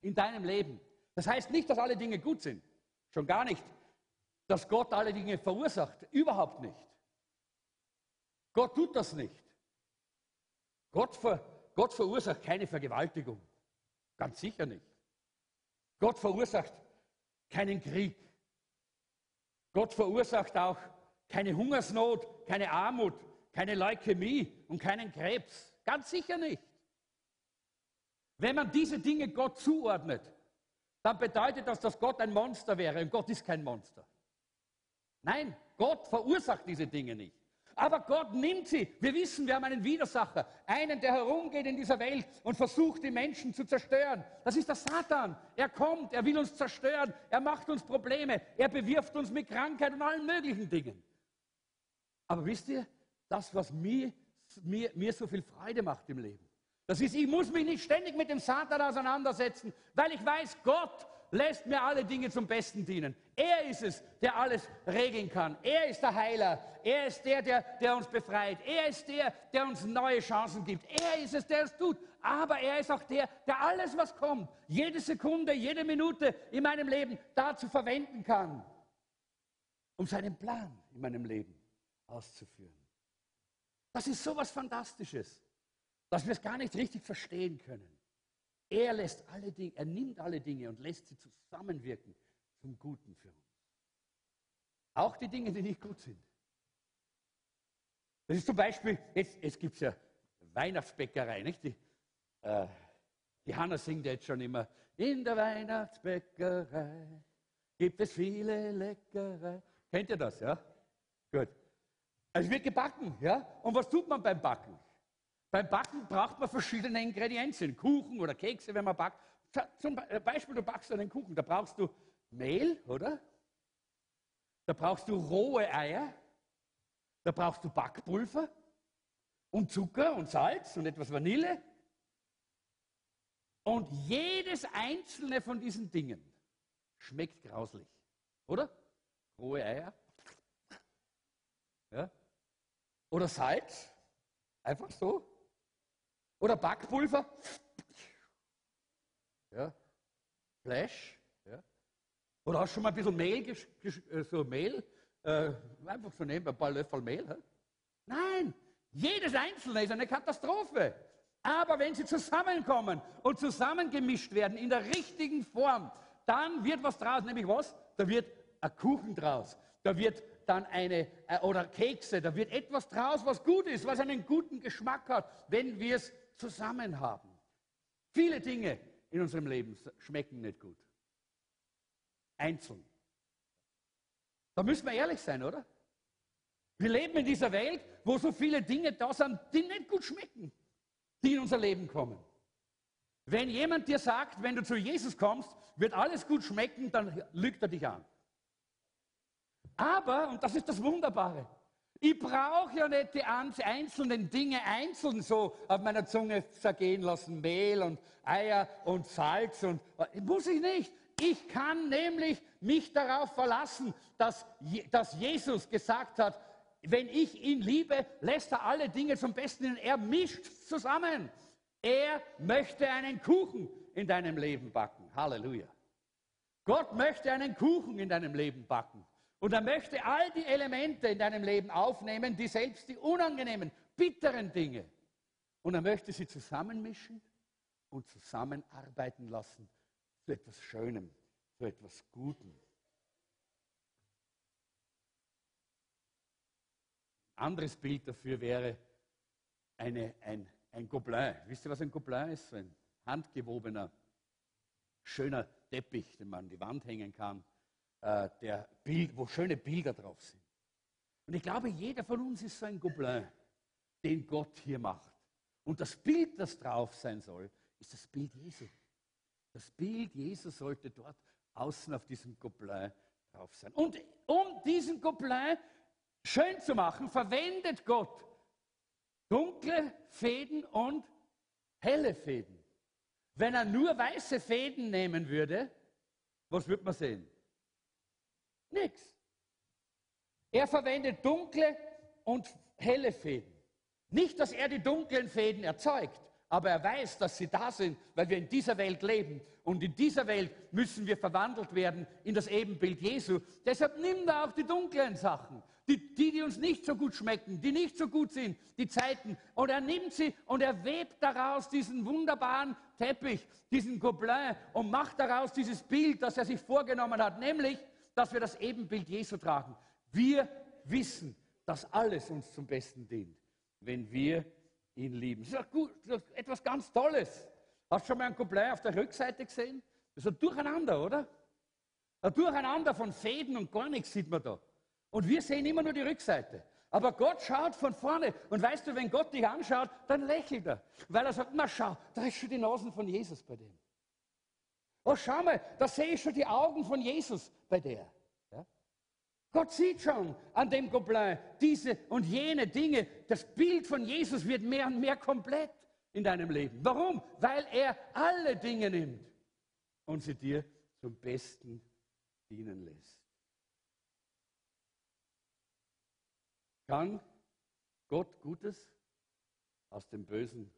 in deinem Leben. Das heißt nicht, dass alle Dinge gut sind, schon gar nicht, dass Gott alle Dinge verursacht, überhaupt nicht. Gott tut das nicht. Gott, ver, Gott verursacht keine Vergewaltigung, ganz sicher nicht. Gott verursacht keinen Krieg. Gott verursacht auch keine Hungersnot, keine Armut, keine Leukämie und keinen Krebs. Ganz sicher nicht. Wenn man diese Dinge Gott zuordnet, dann bedeutet das, dass Gott ein Monster wäre und Gott ist kein Monster. Nein, Gott verursacht diese Dinge nicht. Aber Gott nimmt sie. Wir wissen, wir haben einen Widersacher, einen, der herumgeht in dieser Welt und versucht, die Menschen zu zerstören. Das ist der Satan. Er kommt, er will uns zerstören, er macht uns Probleme, er bewirft uns mit Krankheit und allen möglichen Dingen. Aber wisst ihr, das, was mir, mir, mir so viel Freude macht im Leben, das ist, ich muss mich nicht ständig mit dem Satan auseinandersetzen, weil ich weiß, Gott lässt mir alle Dinge zum Besten dienen. Er ist es, der alles regeln kann. Er ist der Heiler. Er ist der, der, der uns befreit. Er ist der, der uns neue Chancen gibt. Er ist es, der es tut. Aber er ist auch der, der alles, was kommt, jede Sekunde, jede Minute in meinem Leben dazu verwenden kann, um seinen Plan in meinem Leben auszuführen. Das ist so was Fantastisches, dass wir es gar nicht richtig verstehen können. Er lässt alle Dinge, er nimmt alle Dinge und lässt sie zusammenwirken zum Guten für uns. Auch die Dinge, die nicht gut sind. Das ist zum Beispiel, jetzt, jetzt gibt ja Weihnachtsbäckerei, nicht? Die, äh, die Hanna singt jetzt schon immer, in der Weihnachtsbäckerei gibt es viele Leckerei. Kennt ihr das, ja? Gut. Es wird gebacken, ja? Und was tut man beim Backen? Beim Backen braucht man verschiedene Ingredienzien, Kuchen oder Kekse, wenn man backt. Zum äh, Beispiel, du backst einen Kuchen, da brauchst du Mehl, oder? Da brauchst du rohe Eier, da brauchst du Backpulver und Zucker und Salz und etwas Vanille. Und jedes einzelne von diesen Dingen schmeckt grauslich, oder? Rohe Eier, ja? Oder Salz, einfach so. Oder Backpulver, ja? Fleisch, ja? Oder hast du schon mal ein bisschen Mehl, äh, so Mehl, äh, einfach so nehmen, ein paar Löffel Mehl. Hä? Nein, jedes Einzelne ist eine Katastrophe. Aber wenn sie zusammenkommen und zusammengemischt werden in der richtigen Form, dann wird was draus, nämlich was? Da wird ein Kuchen draus. Da wird dann eine, äh, oder Kekse, da wird etwas draus, was gut ist, was einen guten Geschmack hat, wenn wir es zusammen haben. Viele Dinge in unserem Leben schmecken nicht gut. Einzeln. Da müssen wir ehrlich sein, oder? Wir leben in dieser Welt, wo so viele Dinge da sind, die nicht gut schmecken, die in unser Leben kommen. Wenn jemand dir sagt, wenn du zu Jesus kommst, wird alles gut schmecken, dann lügt er dich an. Aber, und das ist das Wunderbare, ich brauche ja nicht die einzelnen Dinge einzeln so auf meiner Zunge zergehen lassen. Mehl und Eier und Salz und muss ich nicht. Ich kann nämlich mich darauf verlassen, dass, dass Jesus gesagt hat, wenn ich ihn liebe, lässt er alle Dinge zum Besten in. Er mischt zusammen. Er möchte einen Kuchen in deinem Leben backen. Halleluja. Gott möchte einen Kuchen in deinem Leben backen. Und er möchte all die Elemente in deinem Leben aufnehmen, die selbst die unangenehmen, bitteren Dinge Und er möchte sie zusammenmischen und zusammenarbeiten lassen zu etwas Schönem, zu etwas Gutem. Anderes Bild dafür wäre eine, ein, ein Gobelin. Wisst ihr, was ein Gobelin ist? So ein handgewobener, schöner Teppich, den man an die Wand hängen kann, äh, der Bild, wo schöne Bilder drauf sind. Und ich glaube, jeder von uns ist so ein Gobelin, den Gott hier macht. Und das Bild, das drauf sein soll, ist das Bild Jesu. Das Bild Jesu sollte dort außen auf diesem Gobelin drauf sein. Und um diesen Gobelin schön zu machen, verwendet Gott dunkle Fäden und helle Fäden. Wenn er nur weiße Fäden nehmen würde, was würde man sehen? Nichts. Er verwendet dunkle und helle Fäden. Nicht, dass er die dunklen Fäden erzeugt, aber er weiß, dass sie da sind, weil wir in dieser Welt leben. Und in dieser Welt müssen wir verwandelt werden in das Ebenbild Jesu. Deshalb nimmt er auch die dunklen Sachen, die, die, die uns nicht so gut schmecken, die nicht so gut sind, die Zeiten. Und er nimmt sie und er webt daraus diesen wunderbaren Teppich, diesen Gobelin und macht daraus dieses Bild, das er sich vorgenommen hat, nämlich, dass wir das Ebenbild Jesu tragen. Wir wissen, dass alles uns zum Besten dient, wenn wir ihn lieben. Das ist, gut, das ist etwas ganz Tolles. Hast du schon mal ein Couplet auf der Rückseite gesehen? Das ist ein Durcheinander, oder? Ein Durcheinander von Fäden und gar nichts sieht man da. Und wir sehen immer nur die Rückseite. Aber Gott schaut von vorne. Und weißt du, wenn Gott dich anschaut, dann lächelt er. Weil er sagt, na schau, da ist schon die Nasen von Jesus bei dem. Oh, schau mal, da sehe ich schon die Augen von Jesus bei der. Gott sieht schon an dem Gobelin diese und jene Dinge. Das Bild von Jesus wird mehr und mehr komplett in deinem Leben. Warum? Weil er alle Dinge nimmt und sie dir zum Besten dienen lässt. Kann Gott Gutes aus dem Bösen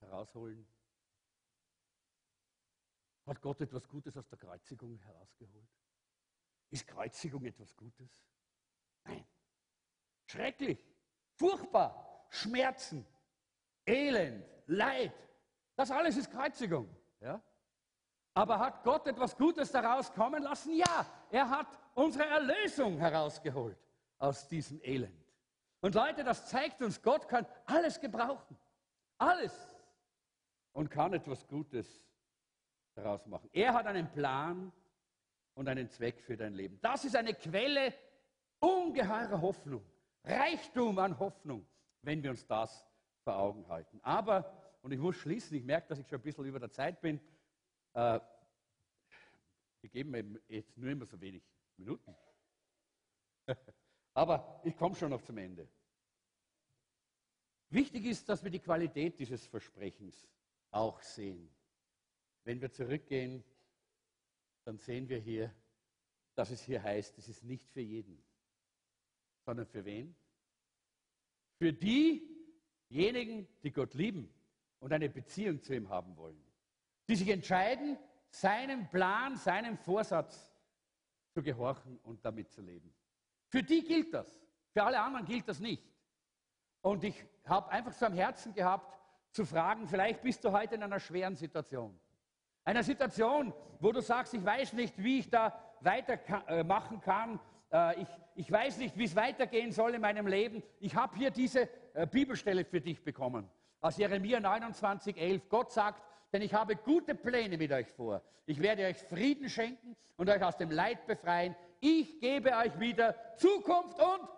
herausholen? Hat Gott etwas Gutes aus der Kreuzigung herausgeholt? Ist Kreuzigung etwas Gutes? Nein. Schrecklich, furchtbar, Schmerzen, Elend, Leid. Das alles ist Kreuzigung. Ja? Aber hat Gott etwas Gutes daraus kommen lassen? Ja, er hat unsere Erlösung herausgeholt aus diesem Elend. Und Leute, das zeigt uns, Gott kann alles gebrauchen. Alles. Und kann etwas Gutes daraus machen. Er hat einen Plan und einen Zweck für dein Leben. Das ist eine Quelle ungeheurer Hoffnung, Reichtum an Hoffnung, wenn wir uns das vor Augen halten. Aber, und ich muss schließen, ich merke, dass ich schon ein bisschen über der Zeit bin, äh, wir geben mir jetzt nur immer so wenig Minuten. Aber ich komme schon noch zum Ende. Wichtig ist, dass wir die Qualität dieses Versprechens auch sehen. Wenn wir zurückgehen dann sehen wir hier, dass es hier heißt, es ist nicht für jeden, sondern für wen? Für diejenigen, die Gott lieben und eine Beziehung zu ihm haben wollen, die sich entscheiden, seinem Plan, seinem Vorsatz zu gehorchen und damit zu leben. Für die gilt das, für alle anderen gilt das nicht. Und ich habe einfach so am Herzen gehabt, zu fragen, vielleicht bist du heute in einer schweren Situation. Einer Situation, wo du sagst, ich weiß nicht, wie ich da weitermachen kann. Äh, ich, ich weiß nicht, wie es weitergehen soll in meinem Leben. Ich habe hier diese äh, Bibelstelle für dich bekommen. Aus Jeremia 29, 11. Gott sagt, denn ich habe gute Pläne mit euch vor. Ich werde euch Frieden schenken und euch aus dem Leid befreien. Ich gebe euch wieder Zukunft und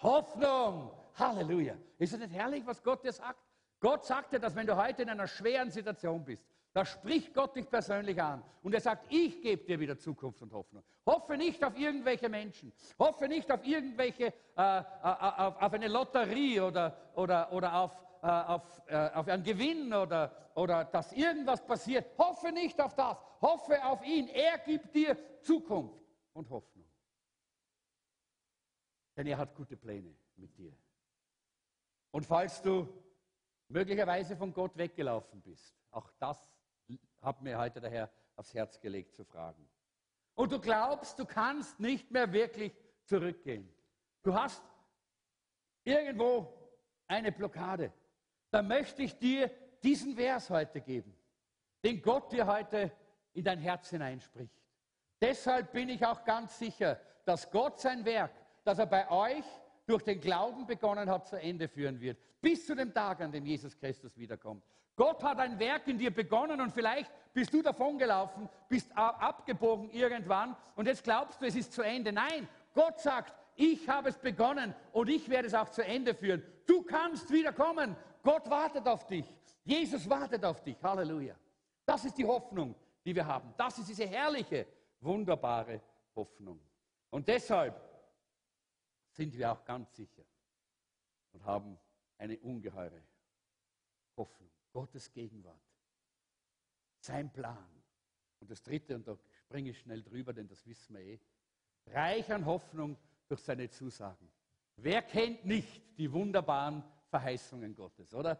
Hoffnung. Halleluja. Ist es nicht herrlich, was Gott dir sagt? Gott sagt dir, dass wenn du heute in einer schweren Situation bist, da spricht Gott dich persönlich an und er sagt, ich gebe dir wieder Zukunft und Hoffnung. Hoffe nicht auf irgendwelche Menschen. Hoffe nicht auf irgendwelche, äh, äh, auf, auf, eine Lotterie oder, oder, oder auf, äh, auf, äh, auf einen Gewinn oder, oder dass irgendwas passiert. Hoffe nicht auf das. Hoffe auf ihn. Er gibt dir Zukunft und Hoffnung. Denn er hat gute Pläne mit dir. Und falls du möglicherweise von Gott weggelaufen bist, auch das hat mir heute der Herr aufs Herz gelegt zu fragen. Und du glaubst, du kannst nicht mehr wirklich zurückgehen. Du hast irgendwo eine Blockade. dann möchte ich dir diesen Vers heute geben, den Gott dir heute in dein Herz hineinspricht. Deshalb bin ich auch ganz sicher, dass Gott sein Werk, das er bei euch durch den Glauben begonnen hat, zu Ende führen wird. Bis zu dem Tag, an dem Jesus Christus wiederkommt. Gott hat ein Werk in dir begonnen und vielleicht bist du davongelaufen, bist abgebogen irgendwann und jetzt glaubst du, es ist zu Ende. Nein, Gott sagt, ich habe es begonnen und ich werde es auch zu Ende führen. Du kannst wiederkommen. Gott wartet auf dich. Jesus wartet auf dich. Halleluja. Das ist die Hoffnung, die wir haben. Das ist diese herrliche, wunderbare Hoffnung. Und deshalb sind wir auch ganz sicher und haben eine ungeheure Hoffnung. Gottes Gegenwart, sein Plan. Und das Dritte, und da springe ich schnell drüber, denn das wissen wir eh, reich an Hoffnung durch seine Zusagen. Wer kennt nicht die wunderbaren Verheißungen Gottes, oder?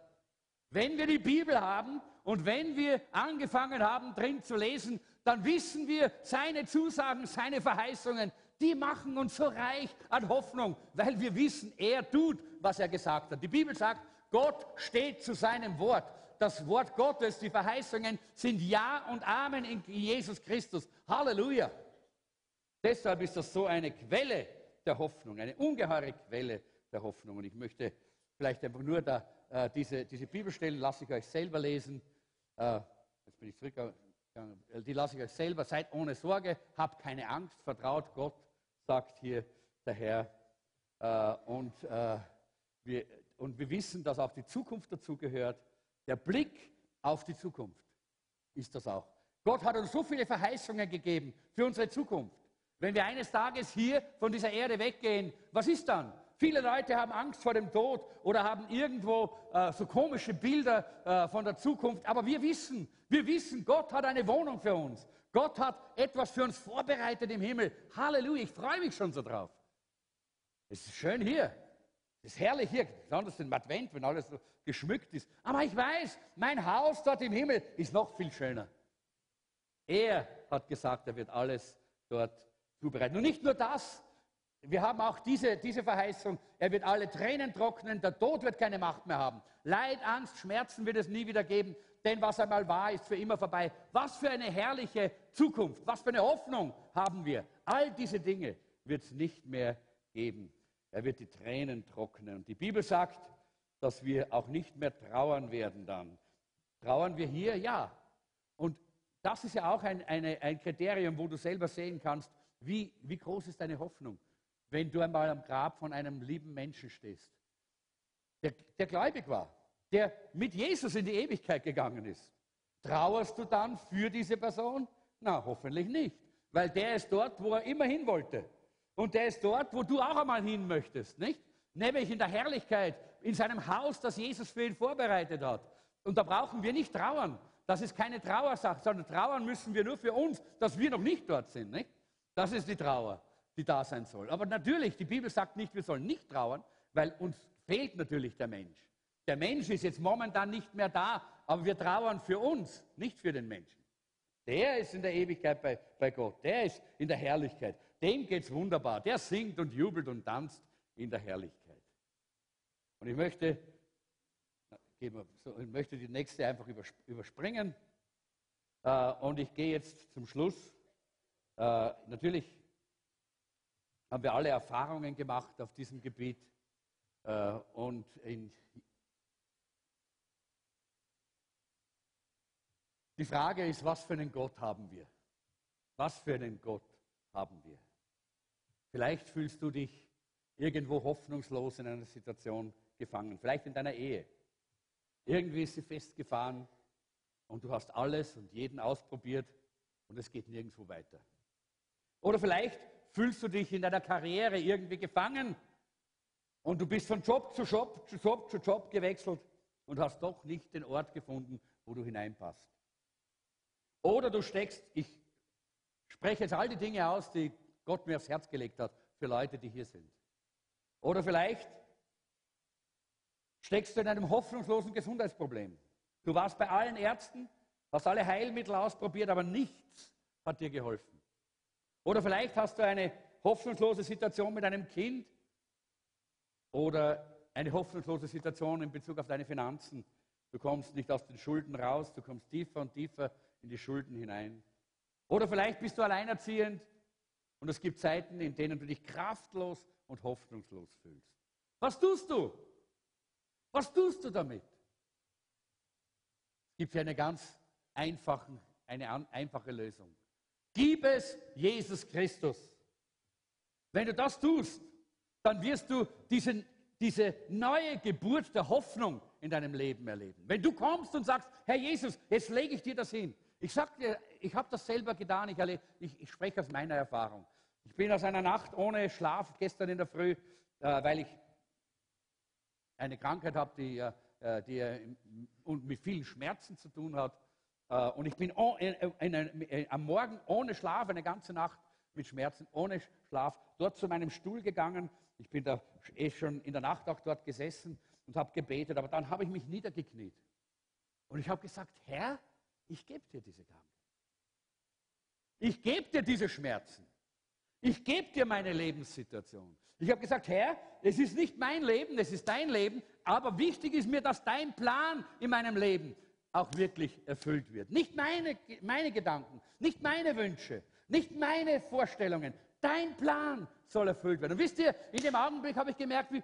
Wenn wir die Bibel haben und wenn wir angefangen haben, drin zu lesen, dann wissen wir, seine Zusagen, seine Verheißungen, die machen uns so reich an Hoffnung, weil wir wissen, er tut, was er gesagt hat. Die Bibel sagt, Gott steht zu seinem Wort. Das Wort Gottes, die Verheißungen sind Ja und Amen in Jesus Christus. Halleluja. Deshalb ist das so eine Quelle der Hoffnung, eine ungeheure Quelle der Hoffnung. Und ich möchte vielleicht einfach nur da, äh, diese, diese Bibelstellen, lasse ich euch selber lesen. Äh, jetzt bin ich zurückgegangen. Die lasse ich euch selber. Seid ohne Sorge, habt keine Angst, vertraut Gott sagt hier der Herr. Äh, und, äh, wir, und wir wissen, dass auch die Zukunft dazugehört. Der Blick auf die Zukunft ist das auch. Gott hat uns so viele Verheißungen gegeben für unsere Zukunft. Wenn wir eines Tages hier von dieser Erde weggehen, was ist dann? Viele Leute haben Angst vor dem Tod oder haben irgendwo äh, so komische Bilder äh, von der Zukunft. Aber wir wissen, wir wissen, Gott hat eine Wohnung für uns. Gott hat etwas für uns vorbereitet im Himmel. Halleluja, ich freue mich schon so drauf. Es ist schön hier. Es ist herrlich hier, besonders im Advent, wenn alles so geschmückt ist. Aber ich weiß, mein Haus dort im Himmel ist noch viel schöner. Er hat gesagt, er wird alles dort zubereiten. Und nicht nur das, wir haben auch diese, diese Verheißung, er wird alle Tränen trocknen, der Tod wird keine Macht mehr haben. Leid, Angst, Schmerzen wird es nie wieder geben denn was einmal war, ist für immer vorbei. Was für eine herrliche Zukunft, was für eine Hoffnung haben wir. All diese Dinge wird es nicht mehr geben. Er wird die Tränen trocknen. Und die Bibel sagt, dass wir auch nicht mehr trauern werden dann. Trauern wir hier? Ja. Und das ist ja auch ein, eine, ein Kriterium, wo du selber sehen kannst, wie, wie groß ist deine Hoffnung, wenn du einmal am Grab von einem lieben Menschen stehst, der, der gläubig war, der mit Jesus in die Ewigkeit gegangen ist. Trauerst du dann für diese Person? Na, hoffentlich nicht, weil der ist dort, wo er immer hin wollte. Und der ist dort, wo du auch einmal hin möchtest, nicht? Nämlich in der Herrlichkeit, in seinem Haus, das Jesus für ihn vorbereitet hat. Und da brauchen wir nicht trauern. Das ist keine Trauersache, sondern trauern müssen wir nur für uns, dass wir noch nicht dort sind. Nicht? Das ist die Trauer, die da sein soll. Aber natürlich, die Bibel sagt nicht, wir sollen nicht trauern, weil uns fehlt natürlich der Mensch. Der Mensch ist jetzt momentan nicht mehr da, aber wir trauern für uns, nicht für den Menschen. Der ist in der Ewigkeit bei, bei Gott, der ist in der Herrlichkeit. Dem geht es wunderbar. Der singt und jubelt und tanzt in der Herrlichkeit. Und ich möchte, ich möchte die nächste einfach überspringen. Äh, und ich gehe jetzt zum Schluss. Äh, natürlich haben wir alle Erfahrungen gemacht auf diesem Gebiet. Äh, und in Die Frage ist, was für einen Gott haben wir? Was für einen Gott haben wir? Vielleicht fühlst du dich irgendwo hoffnungslos in einer Situation gefangen, vielleicht in deiner Ehe. Irgendwie ist sie festgefahren und du hast alles und jeden ausprobiert und es geht nirgendwo weiter. Oder vielleicht fühlst du dich in deiner Karriere irgendwie gefangen und du bist von Job zu Job, zu Job zu Job gewechselt und hast doch nicht den Ort gefunden, wo du hineinpasst. Oder du steckst, ich spreche jetzt all die Dinge aus, die Gott mir aufs Herz gelegt hat, für Leute, die hier sind. Oder vielleicht steckst du in einem hoffnungslosen Gesundheitsproblem. Du warst bei allen Ärzten, hast alle Heilmittel ausprobiert, aber nichts hat dir geholfen. Oder vielleicht hast du eine hoffnungslose Situation mit einem Kind oder eine hoffnungslose Situation in Bezug auf deine Finanzen. Du kommst nicht aus den Schulden raus, du kommst tiefer und tiefer in die Schulden hinein. Oder vielleicht bist du alleinerziehend und es gibt Zeiten, in denen du dich kraftlos und hoffnungslos fühlst. Was tust du? Was tust du damit? Es gibt hier eine ganz einfachen, eine einfache Lösung. Gib es Jesus Christus. Wenn du das tust, dann wirst du diesen, diese neue Geburt der Hoffnung in deinem Leben erleben. Wenn du kommst und sagst, Herr Jesus, jetzt lege ich dir das hin. Ich sage dir, ich habe das selber getan, ich, ich, ich, spreche aus meiner Erfahrung. Ich bin aus einer Nacht ohne Schlaf gestern in der Früh, äh, weil ich eine Krankheit habe, die, äh, die äh, mit vielen Schmerzen zu tun hat. Äh, und ich bin am Morgen ohne Schlaf, eine ganze Nacht mit Schmerzen, ohne Schlaf, dort zu meinem Stuhl gegangen. Ich bin da eh schon in der Nacht auch dort gesessen und habe gebetet, aber dann habe ich mich niedergekniet. Und ich habe gesagt, Herr, ich gebe dir diese Krankheit. Ich gebe dir diese Schmerzen. Ich gebe dir meine Lebenssituation. Ich habe gesagt, Herr, es ist nicht mein Leben, es ist dein Leben, aber wichtig ist mir, dass dein Plan in meinem Leben auch wirklich erfüllt wird. Nicht meine, meine Gedanken, nicht meine Wünsche, nicht meine Vorstellungen. Dein Plan soll erfüllt werden. Und wisst ihr, in dem Augenblick habe ich gemerkt, wie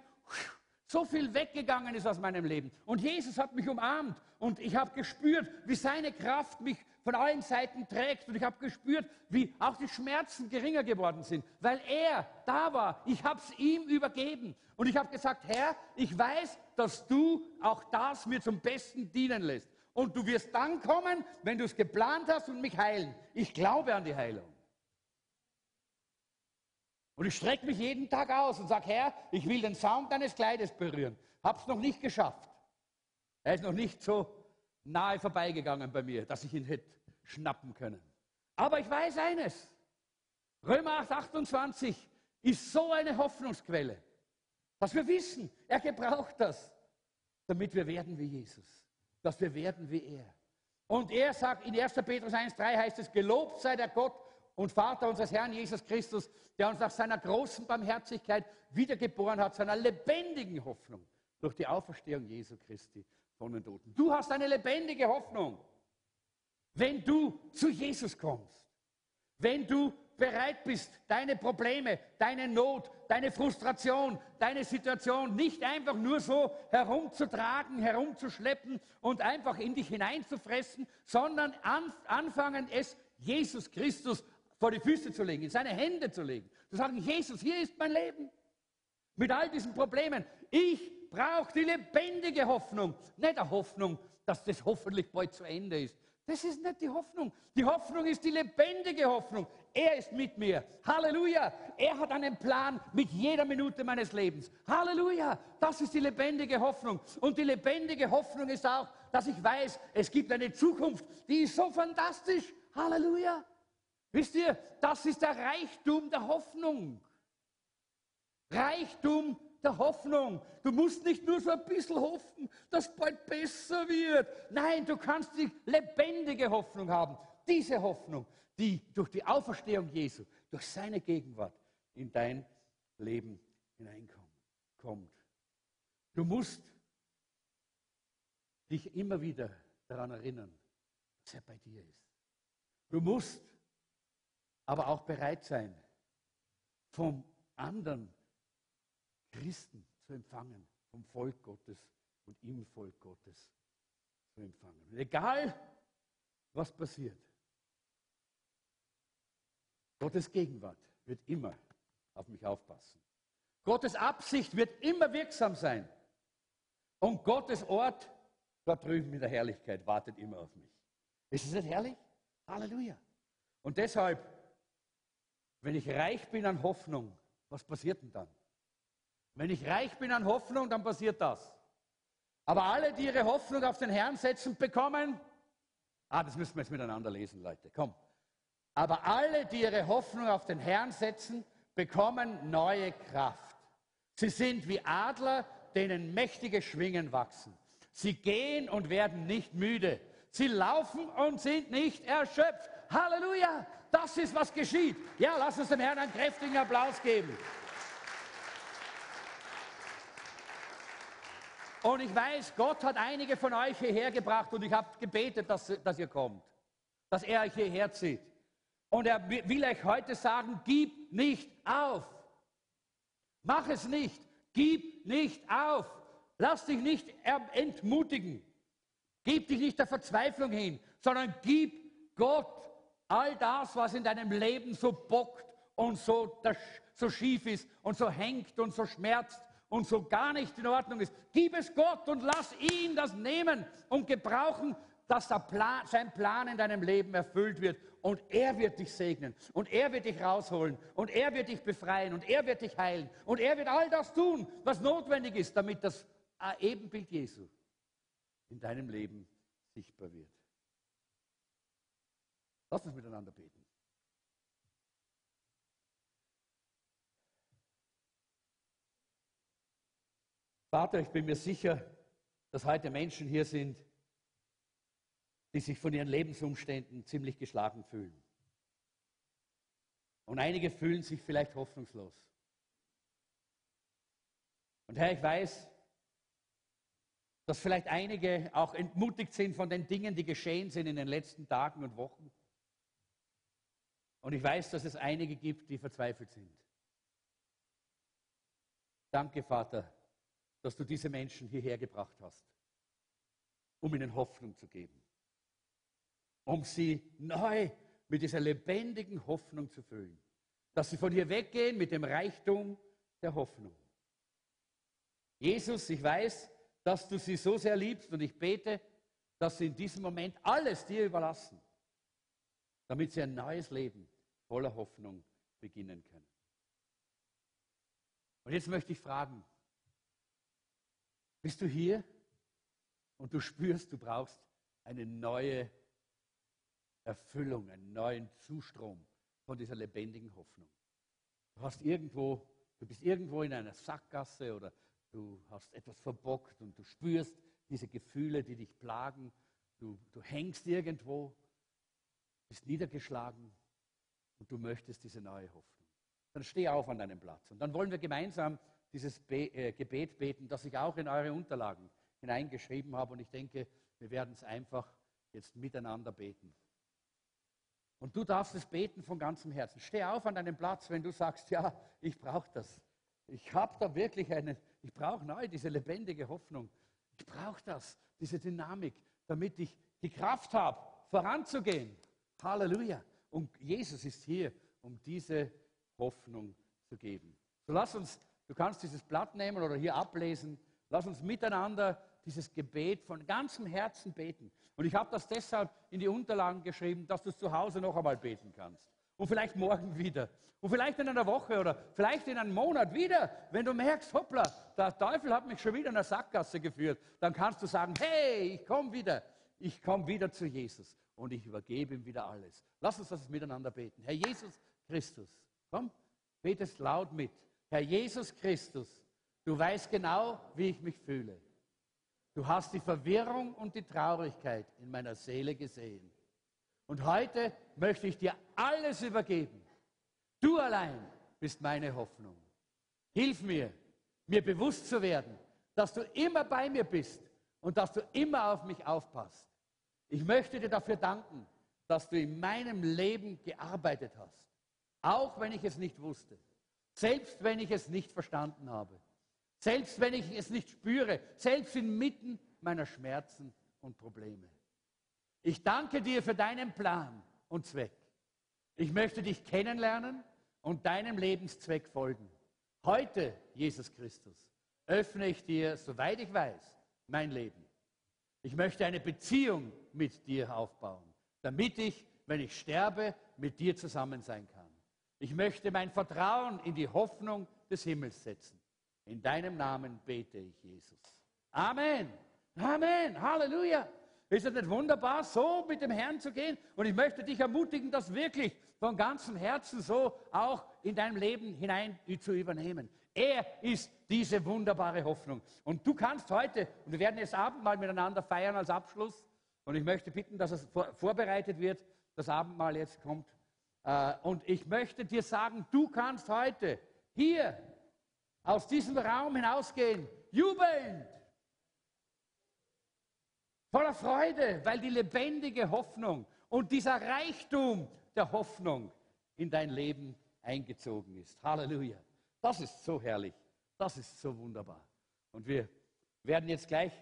so viel weggegangen ist aus meinem Leben. Und Jesus hat mich umarmt und ich habe gespürt, wie seine Kraft mich von allen Seiten trägt. Und ich habe gespürt, wie auch die Schmerzen geringer geworden sind, weil er da war. Ich habe es ihm übergeben. Und ich habe gesagt, Herr, ich weiß, dass du auch das mir zum Besten dienen lässt. Und du wirst dann kommen, wenn du es geplant hast und mich heilen. Ich glaube an die Heilung. Und ich strecke mich jeden Tag aus und sage, Herr, ich will den Saum deines Kleides berühren. Hab's noch nicht geschafft. Er ist noch nicht so nahe vorbeigegangen bei mir, dass ich ihn hätte schnappen können. Aber ich weiß eines. Römer 8, 28 ist so eine Hoffnungsquelle, dass wir wissen, er gebraucht das, damit wir werden wie Jesus, dass wir werden wie er. Und er sagt in 1. Petrus 1, 3 heißt es, gelobt sei der Gott und Vater unseres Herrn Jesus Christus, der uns nach seiner großen Barmherzigkeit wiedergeboren hat, seiner lebendigen Hoffnung durch die Auferstehung Jesu Christi von den Toten. Du hast eine lebendige Hoffnung, wenn du zu Jesus kommst, wenn du bereit bist, deine Probleme, deine Not, deine Frustration, deine Situation nicht einfach nur so herumzutragen, herumzuschleppen und einfach in dich hineinzufressen, sondern anfangen es Jesus Christus vor die Füße zu legen, in seine Hände zu legen, zu sagen, Jesus, hier ist mein Leben. Mit all diesen Problemen. Ich brauche die lebendige Hoffnung, nicht eine Hoffnung, dass das hoffentlich bald zu Ende ist. Das ist nicht die Hoffnung. Die Hoffnung ist die lebendige Hoffnung. Er ist mit mir. Halleluja. Er hat einen Plan mit jeder Minute meines Lebens. Halleluja. Das ist die lebendige Hoffnung. Und die lebendige Hoffnung ist auch, dass ich weiß, es gibt eine Zukunft, die ist so fantastisch. Halleluja. Wisst ihr, das ist der Reichtum der Hoffnung. Reichtum der Hoffnung. Du musst nicht nur so ein bisschen hoffen, dass bald besser wird. Nein, du kannst die lebendige Hoffnung haben. Diese Hoffnung, die durch die Auferstehung Jesu, durch seine Gegenwart in dein Leben hineinkommt. Du musst dich immer wieder daran erinnern, dass er bei dir ist. Du musst aber auch bereit sein, vom anderen Christen zu empfangen, vom Volk Gottes und im Volk Gottes zu empfangen. Und egal, was passiert, Gottes Gegenwart wird immer auf mich aufpassen. Gottes Absicht wird immer wirksam sein. Und Gottes Ort dort drüben in der Herrlichkeit wartet immer auf mich. Ist es nicht herrlich? Halleluja. Und deshalb wenn ich reich bin an Hoffnung, was passiert denn dann? Wenn ich reich bin an Hoffnung, dann passiert das. Aber alle, die ihre Hoffnung auf den Herrn setzen, bekommen, ah, das müssen wir jetzt miteinander lesen, Leute, komm. Aber alle, die ihre Hoffnung auf den Herrn setzen, bekommen neue Kraft. Sie sind wie Adler, denen mächtige Schwingen wachsen. Sie gehen und werden nicht müde. Sie laufen und sind nicht erschöpft. Halleluja! Das ist, was geschieht. Ja, lass uns dem Herrn einen kräftigen Applaus geben. Und ich weiß, Gott hat einige von euch hierher gebracht und ich habe gebetet, dass, dass ihr kommt, dass er euch hierher zieht. Und er will euch heute sagen, gib nicht auf. Mach es nicht. Gib nicht auf. Lass dich nicht entmutigen. Gib dich nicht der Verzweiflung hin, sondern gib Gott all das, was in deinem Leben so bockt und so, so schief ist und so hängt und so schmerzt und so gar nicht in Ordnung ist. Gib es Gott und lass ihn das nehmen und gebrauchen, dass Plan, sein Plan in deinem Leben erfüllt wird. Und er wird dich segnen und er wird dich rausholen und er wird dich befreien und er wird dich heilen und er wird all das tun, was notwendig ist, damit das Ebenbild Jesu in deinem Leben sichtbar wird. Lass uns miteinander beten. Vater, ich bin mir sicher, dass heute Menschen hier sind, die sich von ihren Lebensumständen ziemlich geschlagen fühlen. Und einige fühlen sich vielleicht hoffnungslos. Und Herr, ich weiß, dass vielleicht einige auch entmutigt sind von den Dingen, die geschehen sind in den letzten Tagen und Wochen. Und ich weiß, dass es einige gibt, die verzweifelt sind. Danke, Vater, dass du diese Menschen hierher gebracht hast, um ihnen Hoffnung zu geben, um sie neu mit dieser lebendigen Hoffnung zu füllen, dass sie von hier weggehen mit dem Reichtum der Hoffnung. Jesus, ich weiß, dass du sie so sehr liebst und ich bete, dass sie in diesem Moment alles dir überlassen, damit sie ein neues Leben voller Hoffnung beginnen können. Und jetzt möchte ich fragen, bist du hier und du spürst, du brauchst eine neue Erfüllung, einen neuen Zustrom von dieser lebendigen Hoffnung. Du hast irgendwo, du bist irgendwo in einer Sackgasse oder du hast etwas verbockt und du spürst diese Gefühle, die dich plagen. Du, du hängst irgendwo, bist niedergeschlagen und du möchtest diese neue Hoffnung. Dann steh auf an deinem Platz und dann wollen wir gemeinsam dieses äh, Gebet beten, das ich auch in eure Unterlagen hineingeschrieben habe. Und ich denke, wir werden es einfach jetzt miteinander beten. Und du darfst es beten von ganzem Herzen. Steh auf an deinem Platz, wenn du sagst, ja, ich brauche das. Ich habe da wirklich eine, ich brauche neu diese lebendige Hoffnung. Ich brauche das, diese Dynamik, damit ich die Kraft habe, voranzugehen. Halleluja. Und Jesus ist hier, um diese Hoffnung zu geben. So lass uns Du kannst dieses Blatt nehmen oder hier ablesen. Lass uns miteinander dieses Gebet von ganzem Herzen beten. Und ich habe das deshalb in die Unterlagen geschrieben, dass du es zu Hause noch einmal beten kannst. Und vielleicht morgen wieder. Und vielleicht in einer Woche oder vielleicht in einem Monat wieder. Wenn du merkst, hoppla, der Teufel hat mich schon wieder in eine Sackgasse geführt, dann kannst du sagen, hey, ich komme wieder. Ich komme wieder zu Jesus und ich übergebe ihm wieder alles. Lass uns das miteinander beten. Herr Jesus Christus, komm, betest laut mit. Herr Jesus Christus, du weißt genau, wie ich mich fühle. Du hast die Verwirrung und die Traurigkeit in meiner Seele gesehen. Und heute möchte ich dir alles übergeben. Du allein bist meine Hoffnung. Hilf mir, mir bewusst zu werden, dass du immer bei mir bist und dass du immer auf mich aufpasst. Ich möchte dir dafür danken, dass du in meinem Leben gearbeitet hast, auch wenn ich es nicht wusste. Selbst wenn ich es nicht verstanden habe. Selbst wenn ich es nicht spüre. Selbst inmitten meiner Schmerzen und Probleme. Ich danke dir für deinen Plan und Zweck. Ich möchte dich kennenlernen und deinem Lebenszweck folgen. Heute, Jesus Christus, öffne ich dir, soweit ich weiß, mein Leben. Ich möchte eine Beziehung mit dir aufbauen, damit ich, wenn ich sterbe, mit dir zusammen sein kann. Ich möchte mein Vertrauen in die Hoffnung des Himmels setzen. In deinem Namen bete ich, Jesus. Amen. Amen. Halleluja. Ist es nicht wunderbar, so mit dem Herrn zu gehen? Und ich möchte dich ermutigen, das wirklich von ganzem Herzen so auch in deinem Leben hinein zu übernehmen. Er ist diese wunderbare Hoffnung. Und du kannst heute, und wir werden jetzt Abendmahl miteinander feiern als Abschluss, und ich möchte bitten, dass es vorbereitet wird, das Abendmahl jetzt kommt. Äh, und ich möchte dir sagen, du kannst heute hier aus diesem Raum hinausgehen, jubelnd, Voller Freude, weil die lebendige Hoffnung und dieser Reichtum der Hoffnung in dein Leben eingezogen ist. Halleluja. Das ist so herrlich. Das ist so wunderbar. Und wir werden jetzt gleich,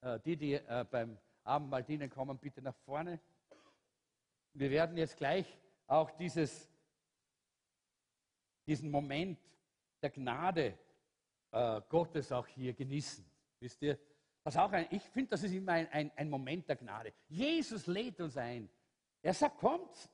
äh, die, die äh, beim Abendmahl dienen, kommen bitte nach vorne. Wir werden jetzt gleich auch dieses, diesen Moment der Gnade äh, Gottes auch hier genießen. Wisst ihr? Das auch ein, ich finde, das ist immer ein, ein, ein Moment der Gnade. Jesus lädt uns ein. Er sagt, kommt,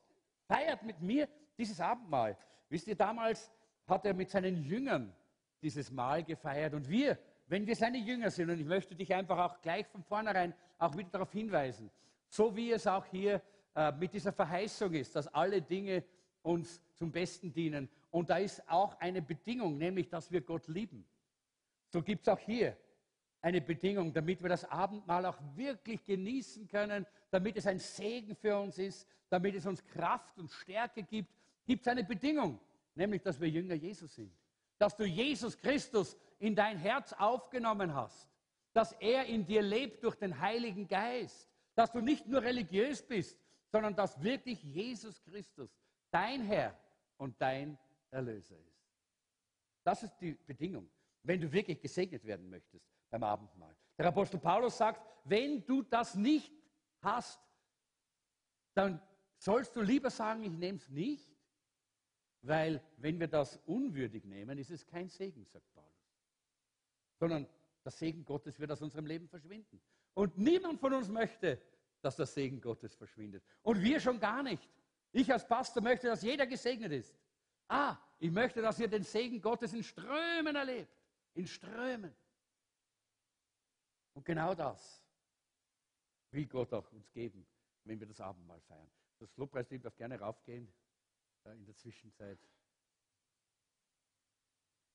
feiert mit mir dieses Abendmahl. Wisst ihr, damals hat er mit seinen Jüngern dieses Mahl gefeiert. Und wir, wenn wir seine Jünger sind, und ich möchte dich einfach auch gleich von vornherein auch wieder darauf hinweisen, so wie es auch hier äh, mit dieser Verheißung ist, dass alle Dinge uns zum Besten dienen. Und da ist auch eine Bedingung, nämlich, dass wir Gott lieben. So gibt es auch hier eine Bedingung, damit wir das Abendmahl auch wirklich genießen können, damit es ein Segen für uns ist, damit es uns Kraft und Stärke gibt, gibt es eine Bedingung, nämlich dass wir Jünger Jesus sind. Dass du Jesus Christus in dein Herz aufgenommen hast, dass er in dir lebt durch den Heiligen Geist, dass du nicht nur religiös bist, sondern dass wirklich Jesus Christus dein Herr und dein Erlöser ist. Das ist die Bedingung, wenn du wirklich gesegnet werden möchtest beim Abendmahl. Der Apostel Paulus sagt, wenn du das nicht hast, dann sollst du lieber sagen, ich nehme es nicht, weil wenn wir das unwürdig nehmen, ist es kein Segen, sagt Paulus, sondern das Segen Gottes wird aus unserem Leben verschwinden. Und niemand von uns möchte, dass der Segen Gottes verschwindet. Und wir schon gar nicht. Ich als Pastor möchte, dass jeder gesegnet ist. Ah, ich möchte, dass ihr den Segen Gottes in Strömen erlebt. In Strömen. Und genau das will Gott auch uns geben, wenn wir das Abendmahl feiern. Das Lobpreisteam darf gerne raufgehen äh, in der Zwischenzeit.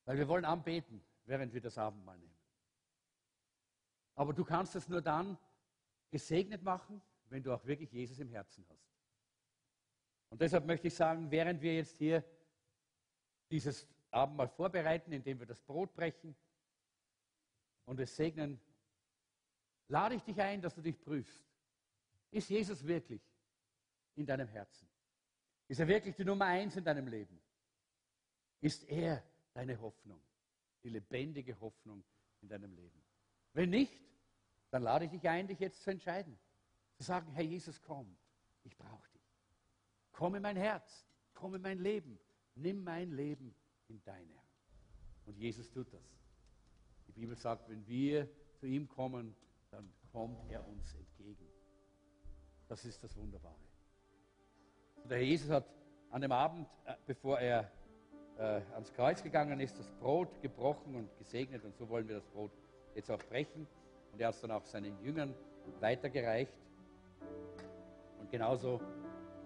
Weil wir wollen anbeten, während wir das Abendmahl nehmen. Aber du kannst es nur dann gesegnet machen, wenn du auch wirklich Jesus im Herzen hast. Und deshalb möchte ich sagen, während wir jetzt hier dieses Abendmahl vorbereiten, indem wir das Brot brechen und es segnen, lade ich dich ein, dass du dich prüfst. Ist Jesus wirklich in deinem Herzen? Ist er wirklich die Nummer eins in deinem Leben? Ist er deine Hoffnung, die lebendige Hoffnung in deinem Leben? Wenn nicht, dann lade ich dich ein, dich jetzt zu entscheiden. Zu sagen, Herr Jesus, komm, ich brauche dich. Komm in mein Herz, komm in mein Leben, nimm mein Leben in deine Hand. Und Jesus tut das. Die Bibel sagt, wenn wir zu ihm kommen, dann kommt er uns entgegen. Das ist das Wunderbare. Und der Herr Jesus hat an dem Abend, äh, bevor er äh, ans Kreuz gegangen ist, das Brot gebrochen und gesegnet. Und so wollen wir das Brot jetzt auch brechen. Und er hat es dann auch seinen Jüngern weitergereicht. Und genauso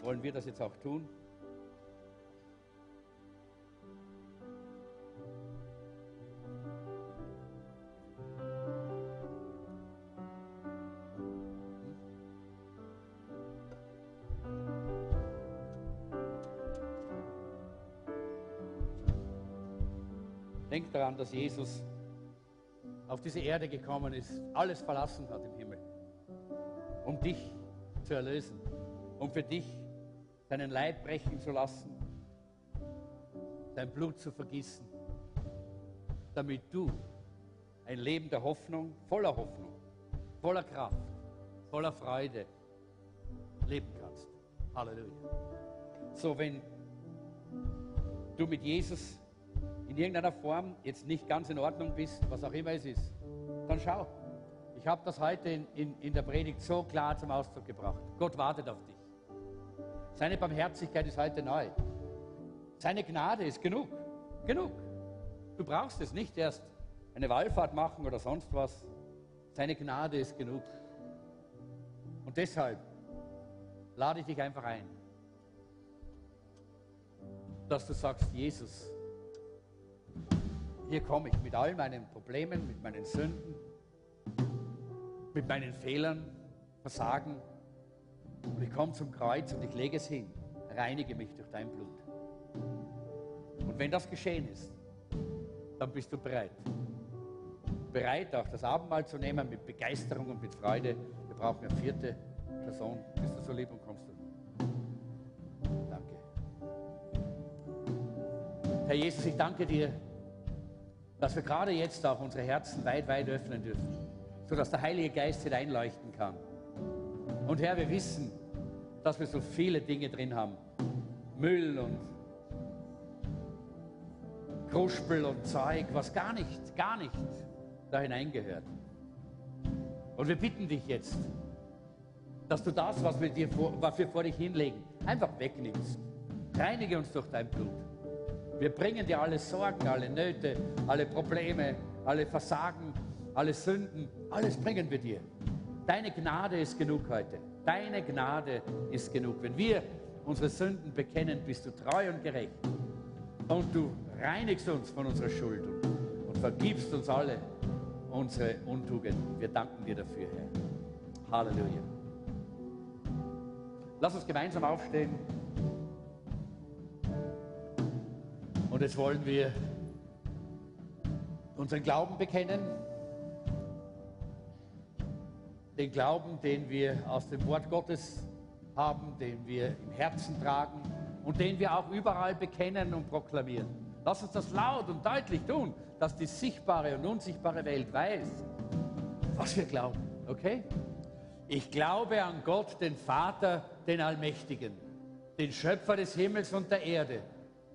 wollen wir das jetzt auch tun. Denk daran, dass Jesus auf diese Erde gekommen ist, alles verlassen hat im Himmel, um dich zu erlösen, um für dich deinen Leib brechen zu lassen, dein Blut zu vergießen, damit du ein Leben der Hoffnung, voller Hoffnung, voller Kraft, voller Freude leben kannst. Halleluja. So, wenn du mit Jesus in irgendeiner Form jetzt nicht ganz in Ordnung bist, was auch immer es ist, dann schau. Ich habe das heute in, in, in der Predigt so klar zum Ausdruck gebracht. Gott wartet auf dich. Seine Barmherzigkeit ist heute neu. Seine Gnade ist genug. Genug. Du brauchst es nicht erst eine Wallfahrt machen oder sonst was. Seine Gnade ist genug. Und deshalb lade ich dich einfach ein, dass du sagst, Jesus, hier komme ich mit all meinen Problemen, mit meinen Sünden, mit meinen Fehlern, Versagen. Und ich komme zum Kreuz und ich lege es hin. Reinige mich durch dein Blut. Und wenn das geschehen ist, dann bist du bereit. Bereit, auch das Abendmahl zu nehmen mit Begeisterung und mit Freude. Wir brauchen eine vierte Person. Bist du so lieb und kommst du? Danke. Herr Jesus, ich danke dir, dass wir gerade jetzt auch unsere Herzen weit, weit öffnen dürfen, sodass der Heilige Geist hineinleuchten kann. Und Herr, wir wissen, dass wir so viele Dinge drin haben. Müll und Kruspel und Zeug, was gar nicht, gar nicht da hineingehört. Und wir bitten dich jetzt, dass du das, was wir, dir vor, was wir vor dich hinlegen, einfach wegnimmst. Reinige uns durch dein Blut. Wir bringen dir alle Sorgen, alle Nöte, alle Probleme, alle Versagen, alle Sünden, alles bringen wir dir. Deine Gnade ist genug heute. Deine Gnade ist genug. Wenn wir unsere Sünden bekennen, bist du treu und gerecht. Und du reinigst uns von unserer Schuld und vergibst uns alle unsere Untugenden. Wir danken dir dafür, Herr. Halleluja. Lass uns gemeinsam aufstehen. Und jetzt wollen wir unseren Glauben bekennen. Den Glauben, den wir aus dem Wort Gottes haben, den wir im Herzen tragen und den wir auch überall bekennen und proklamieren. Lass uns das laut und deutlich tun, dass die sichtbare und unsichtbare Welt weiß, was wir glauben. Okay? Ich glaube an Gott, den Vater, den Allmächtigen, den Schöpfer des Himmels und der Erde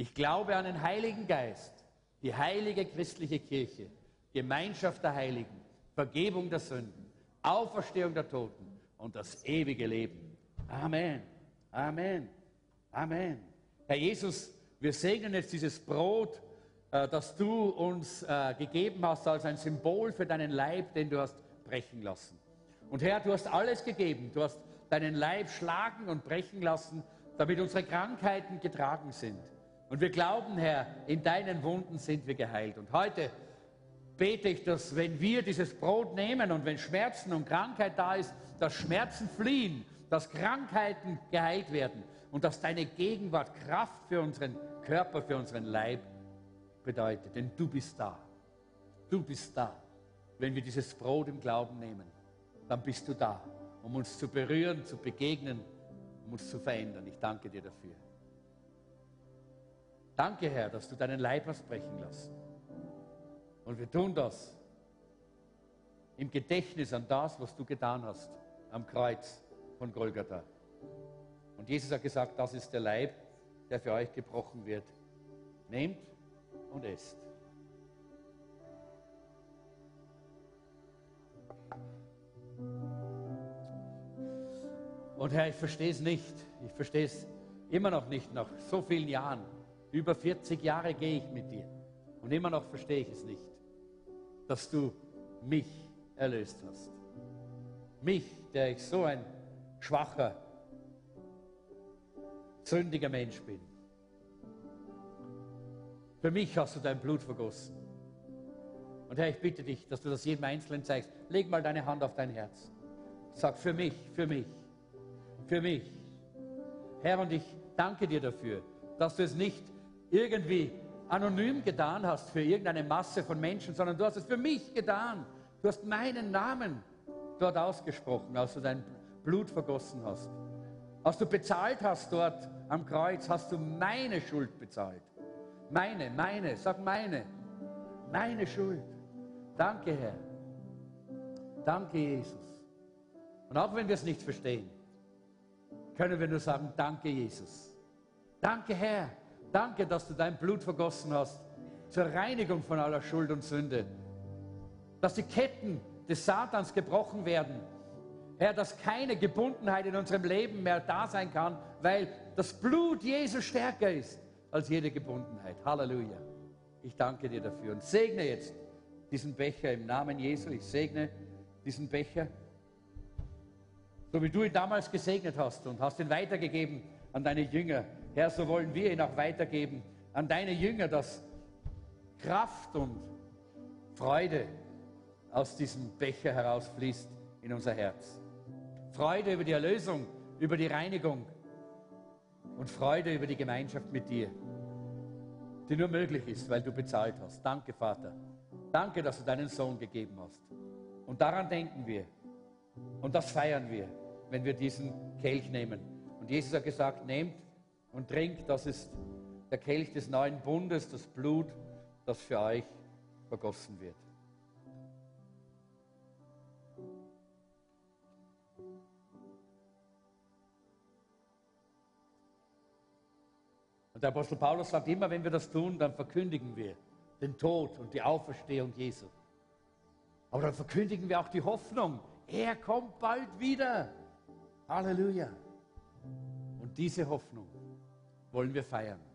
Ich glaube an den Heiligen Geist, die heilige christliche Kirche, Gemeinschaft der Heiligen, Vergebung der Sünden, Auferstehung der Toten und das ewige Leben. Amen. Amen. Amen. Herr Jesus, wir segnen jetzt dieses Brot, äh, das du uns äh, gegeben hast als ein Symbol für deinen Leib, den du hast brechen lassen. Und Herr, du hast alles gegeben. Du hast deinen Leib schlagen und brechen lassen, damit unsere Krankheiten getragen sind. Und wir glauben, Herr, in deinen Wunden sind wir geheilt. Und heute bete ich, dass wenn wir dieses Brot nehmen und wenn Schmerzen und Krankheit da ist, dass Schmerzen fliehen, dass Krankheiten geheilt werden und dass deine Gegenwart Kraft für unseren Körper, für unseren Leib bedeutet. Denn du bist da. Du bist da. Wenn wir dieses Brot im Glauben nehmen, dann bist du da, um uns zu berühren, zu begegnen, um uns zu verändern. Ich danke dir dafür. Danke, Herr, dass du deinen Leib hast brechen lassen. Und wir tun das im Gedächtnis an das, was du getan hast am Kreuz von Golgatha. Und Jesus hat gesagt, das ist der Leib, der für euch gebrochen wird. Nehmt und esst. Und Herr, ich verstehe es nicht. Ich verstehe es immer noch nicht nach so vielen Jahren. Über 40 Jahre gehe ich mit dir und immer noch verstehe ich es nicht, dass du mich erlöst hast. Mich, der ich so ein schwacher, sündiger Mensch bin. Für mich hast du dein Blut vergossen. Und Herr, ich bitte dich, dass du das jedem Einzelnen zeigst. Leg mal deine Hand auf dein Herz. Sag für mich, für mich, für mich. Herr, und ich danke dir dafür, dass du es nicht irgendwie anonym getan hast für irgendeine Masse von Menschen, sondern du hast es für mich getan. Du hast meinen Namen dort ausgesprochen, als du dein Blut vergossen hast. Als du bezahlt hast dort am Kreuz, hast du meine Schuld bezahlt. Meine, meine, sag meine. Meine Schuld. Danke, Herr. Danke, Jesus. Und auch wenn wir es nicht verstehen, können wir nur sagen, danke, Jesus. Danke, Herr. Danke, dass du dein Blut vergossen hast zur Reinigung von aller Schuld und Sünde. Dass die Ketten des Satans gebrochen werden. Herr, dass keine Gebundenheit in unserem Leben mehr da sein kann, weil das Blut Jesu stärker ist als jede Gebundenheit. Halleluja. Ich danke dir dafür und segne jetzt diesen Becher im Namen Jesu. Ich segne diesen Becher So wie du ihn damals gesegnet hast und hast ihn weitergegeben an deine Jünger. Herr, so wollen wir ihn auch weitergeben an deine Jünger, dass Kraft und Freude aus diesem Becher herausfließt in unser Herz. Freude über die Erlösung, über die Reinigung und Freude über die Gemeinschaft mit dir, die nur möglich ist, weil du bezahlt hast. Danke, Vater. Danke, dass du deinen Sohn gegeben hast. Und daran denken wir. Und das feiern wir, wenn wir diesen Kelch nehmen. Und Jesus hat gesagt, nehmt und trinkt, das ist der Kelch des neuen Bundes, das Blut, das für euch vergossen wird. Und der Apostel Paulus sagt immer, wenn wir das tun, dann verkündigen wir den Tod und die Auferstehung Jesu. Aber dann verkündigen wir auch die Hoffnung, er kommt bald wieder. Halleluja. Und diese Hoffnung wollen wir feiern.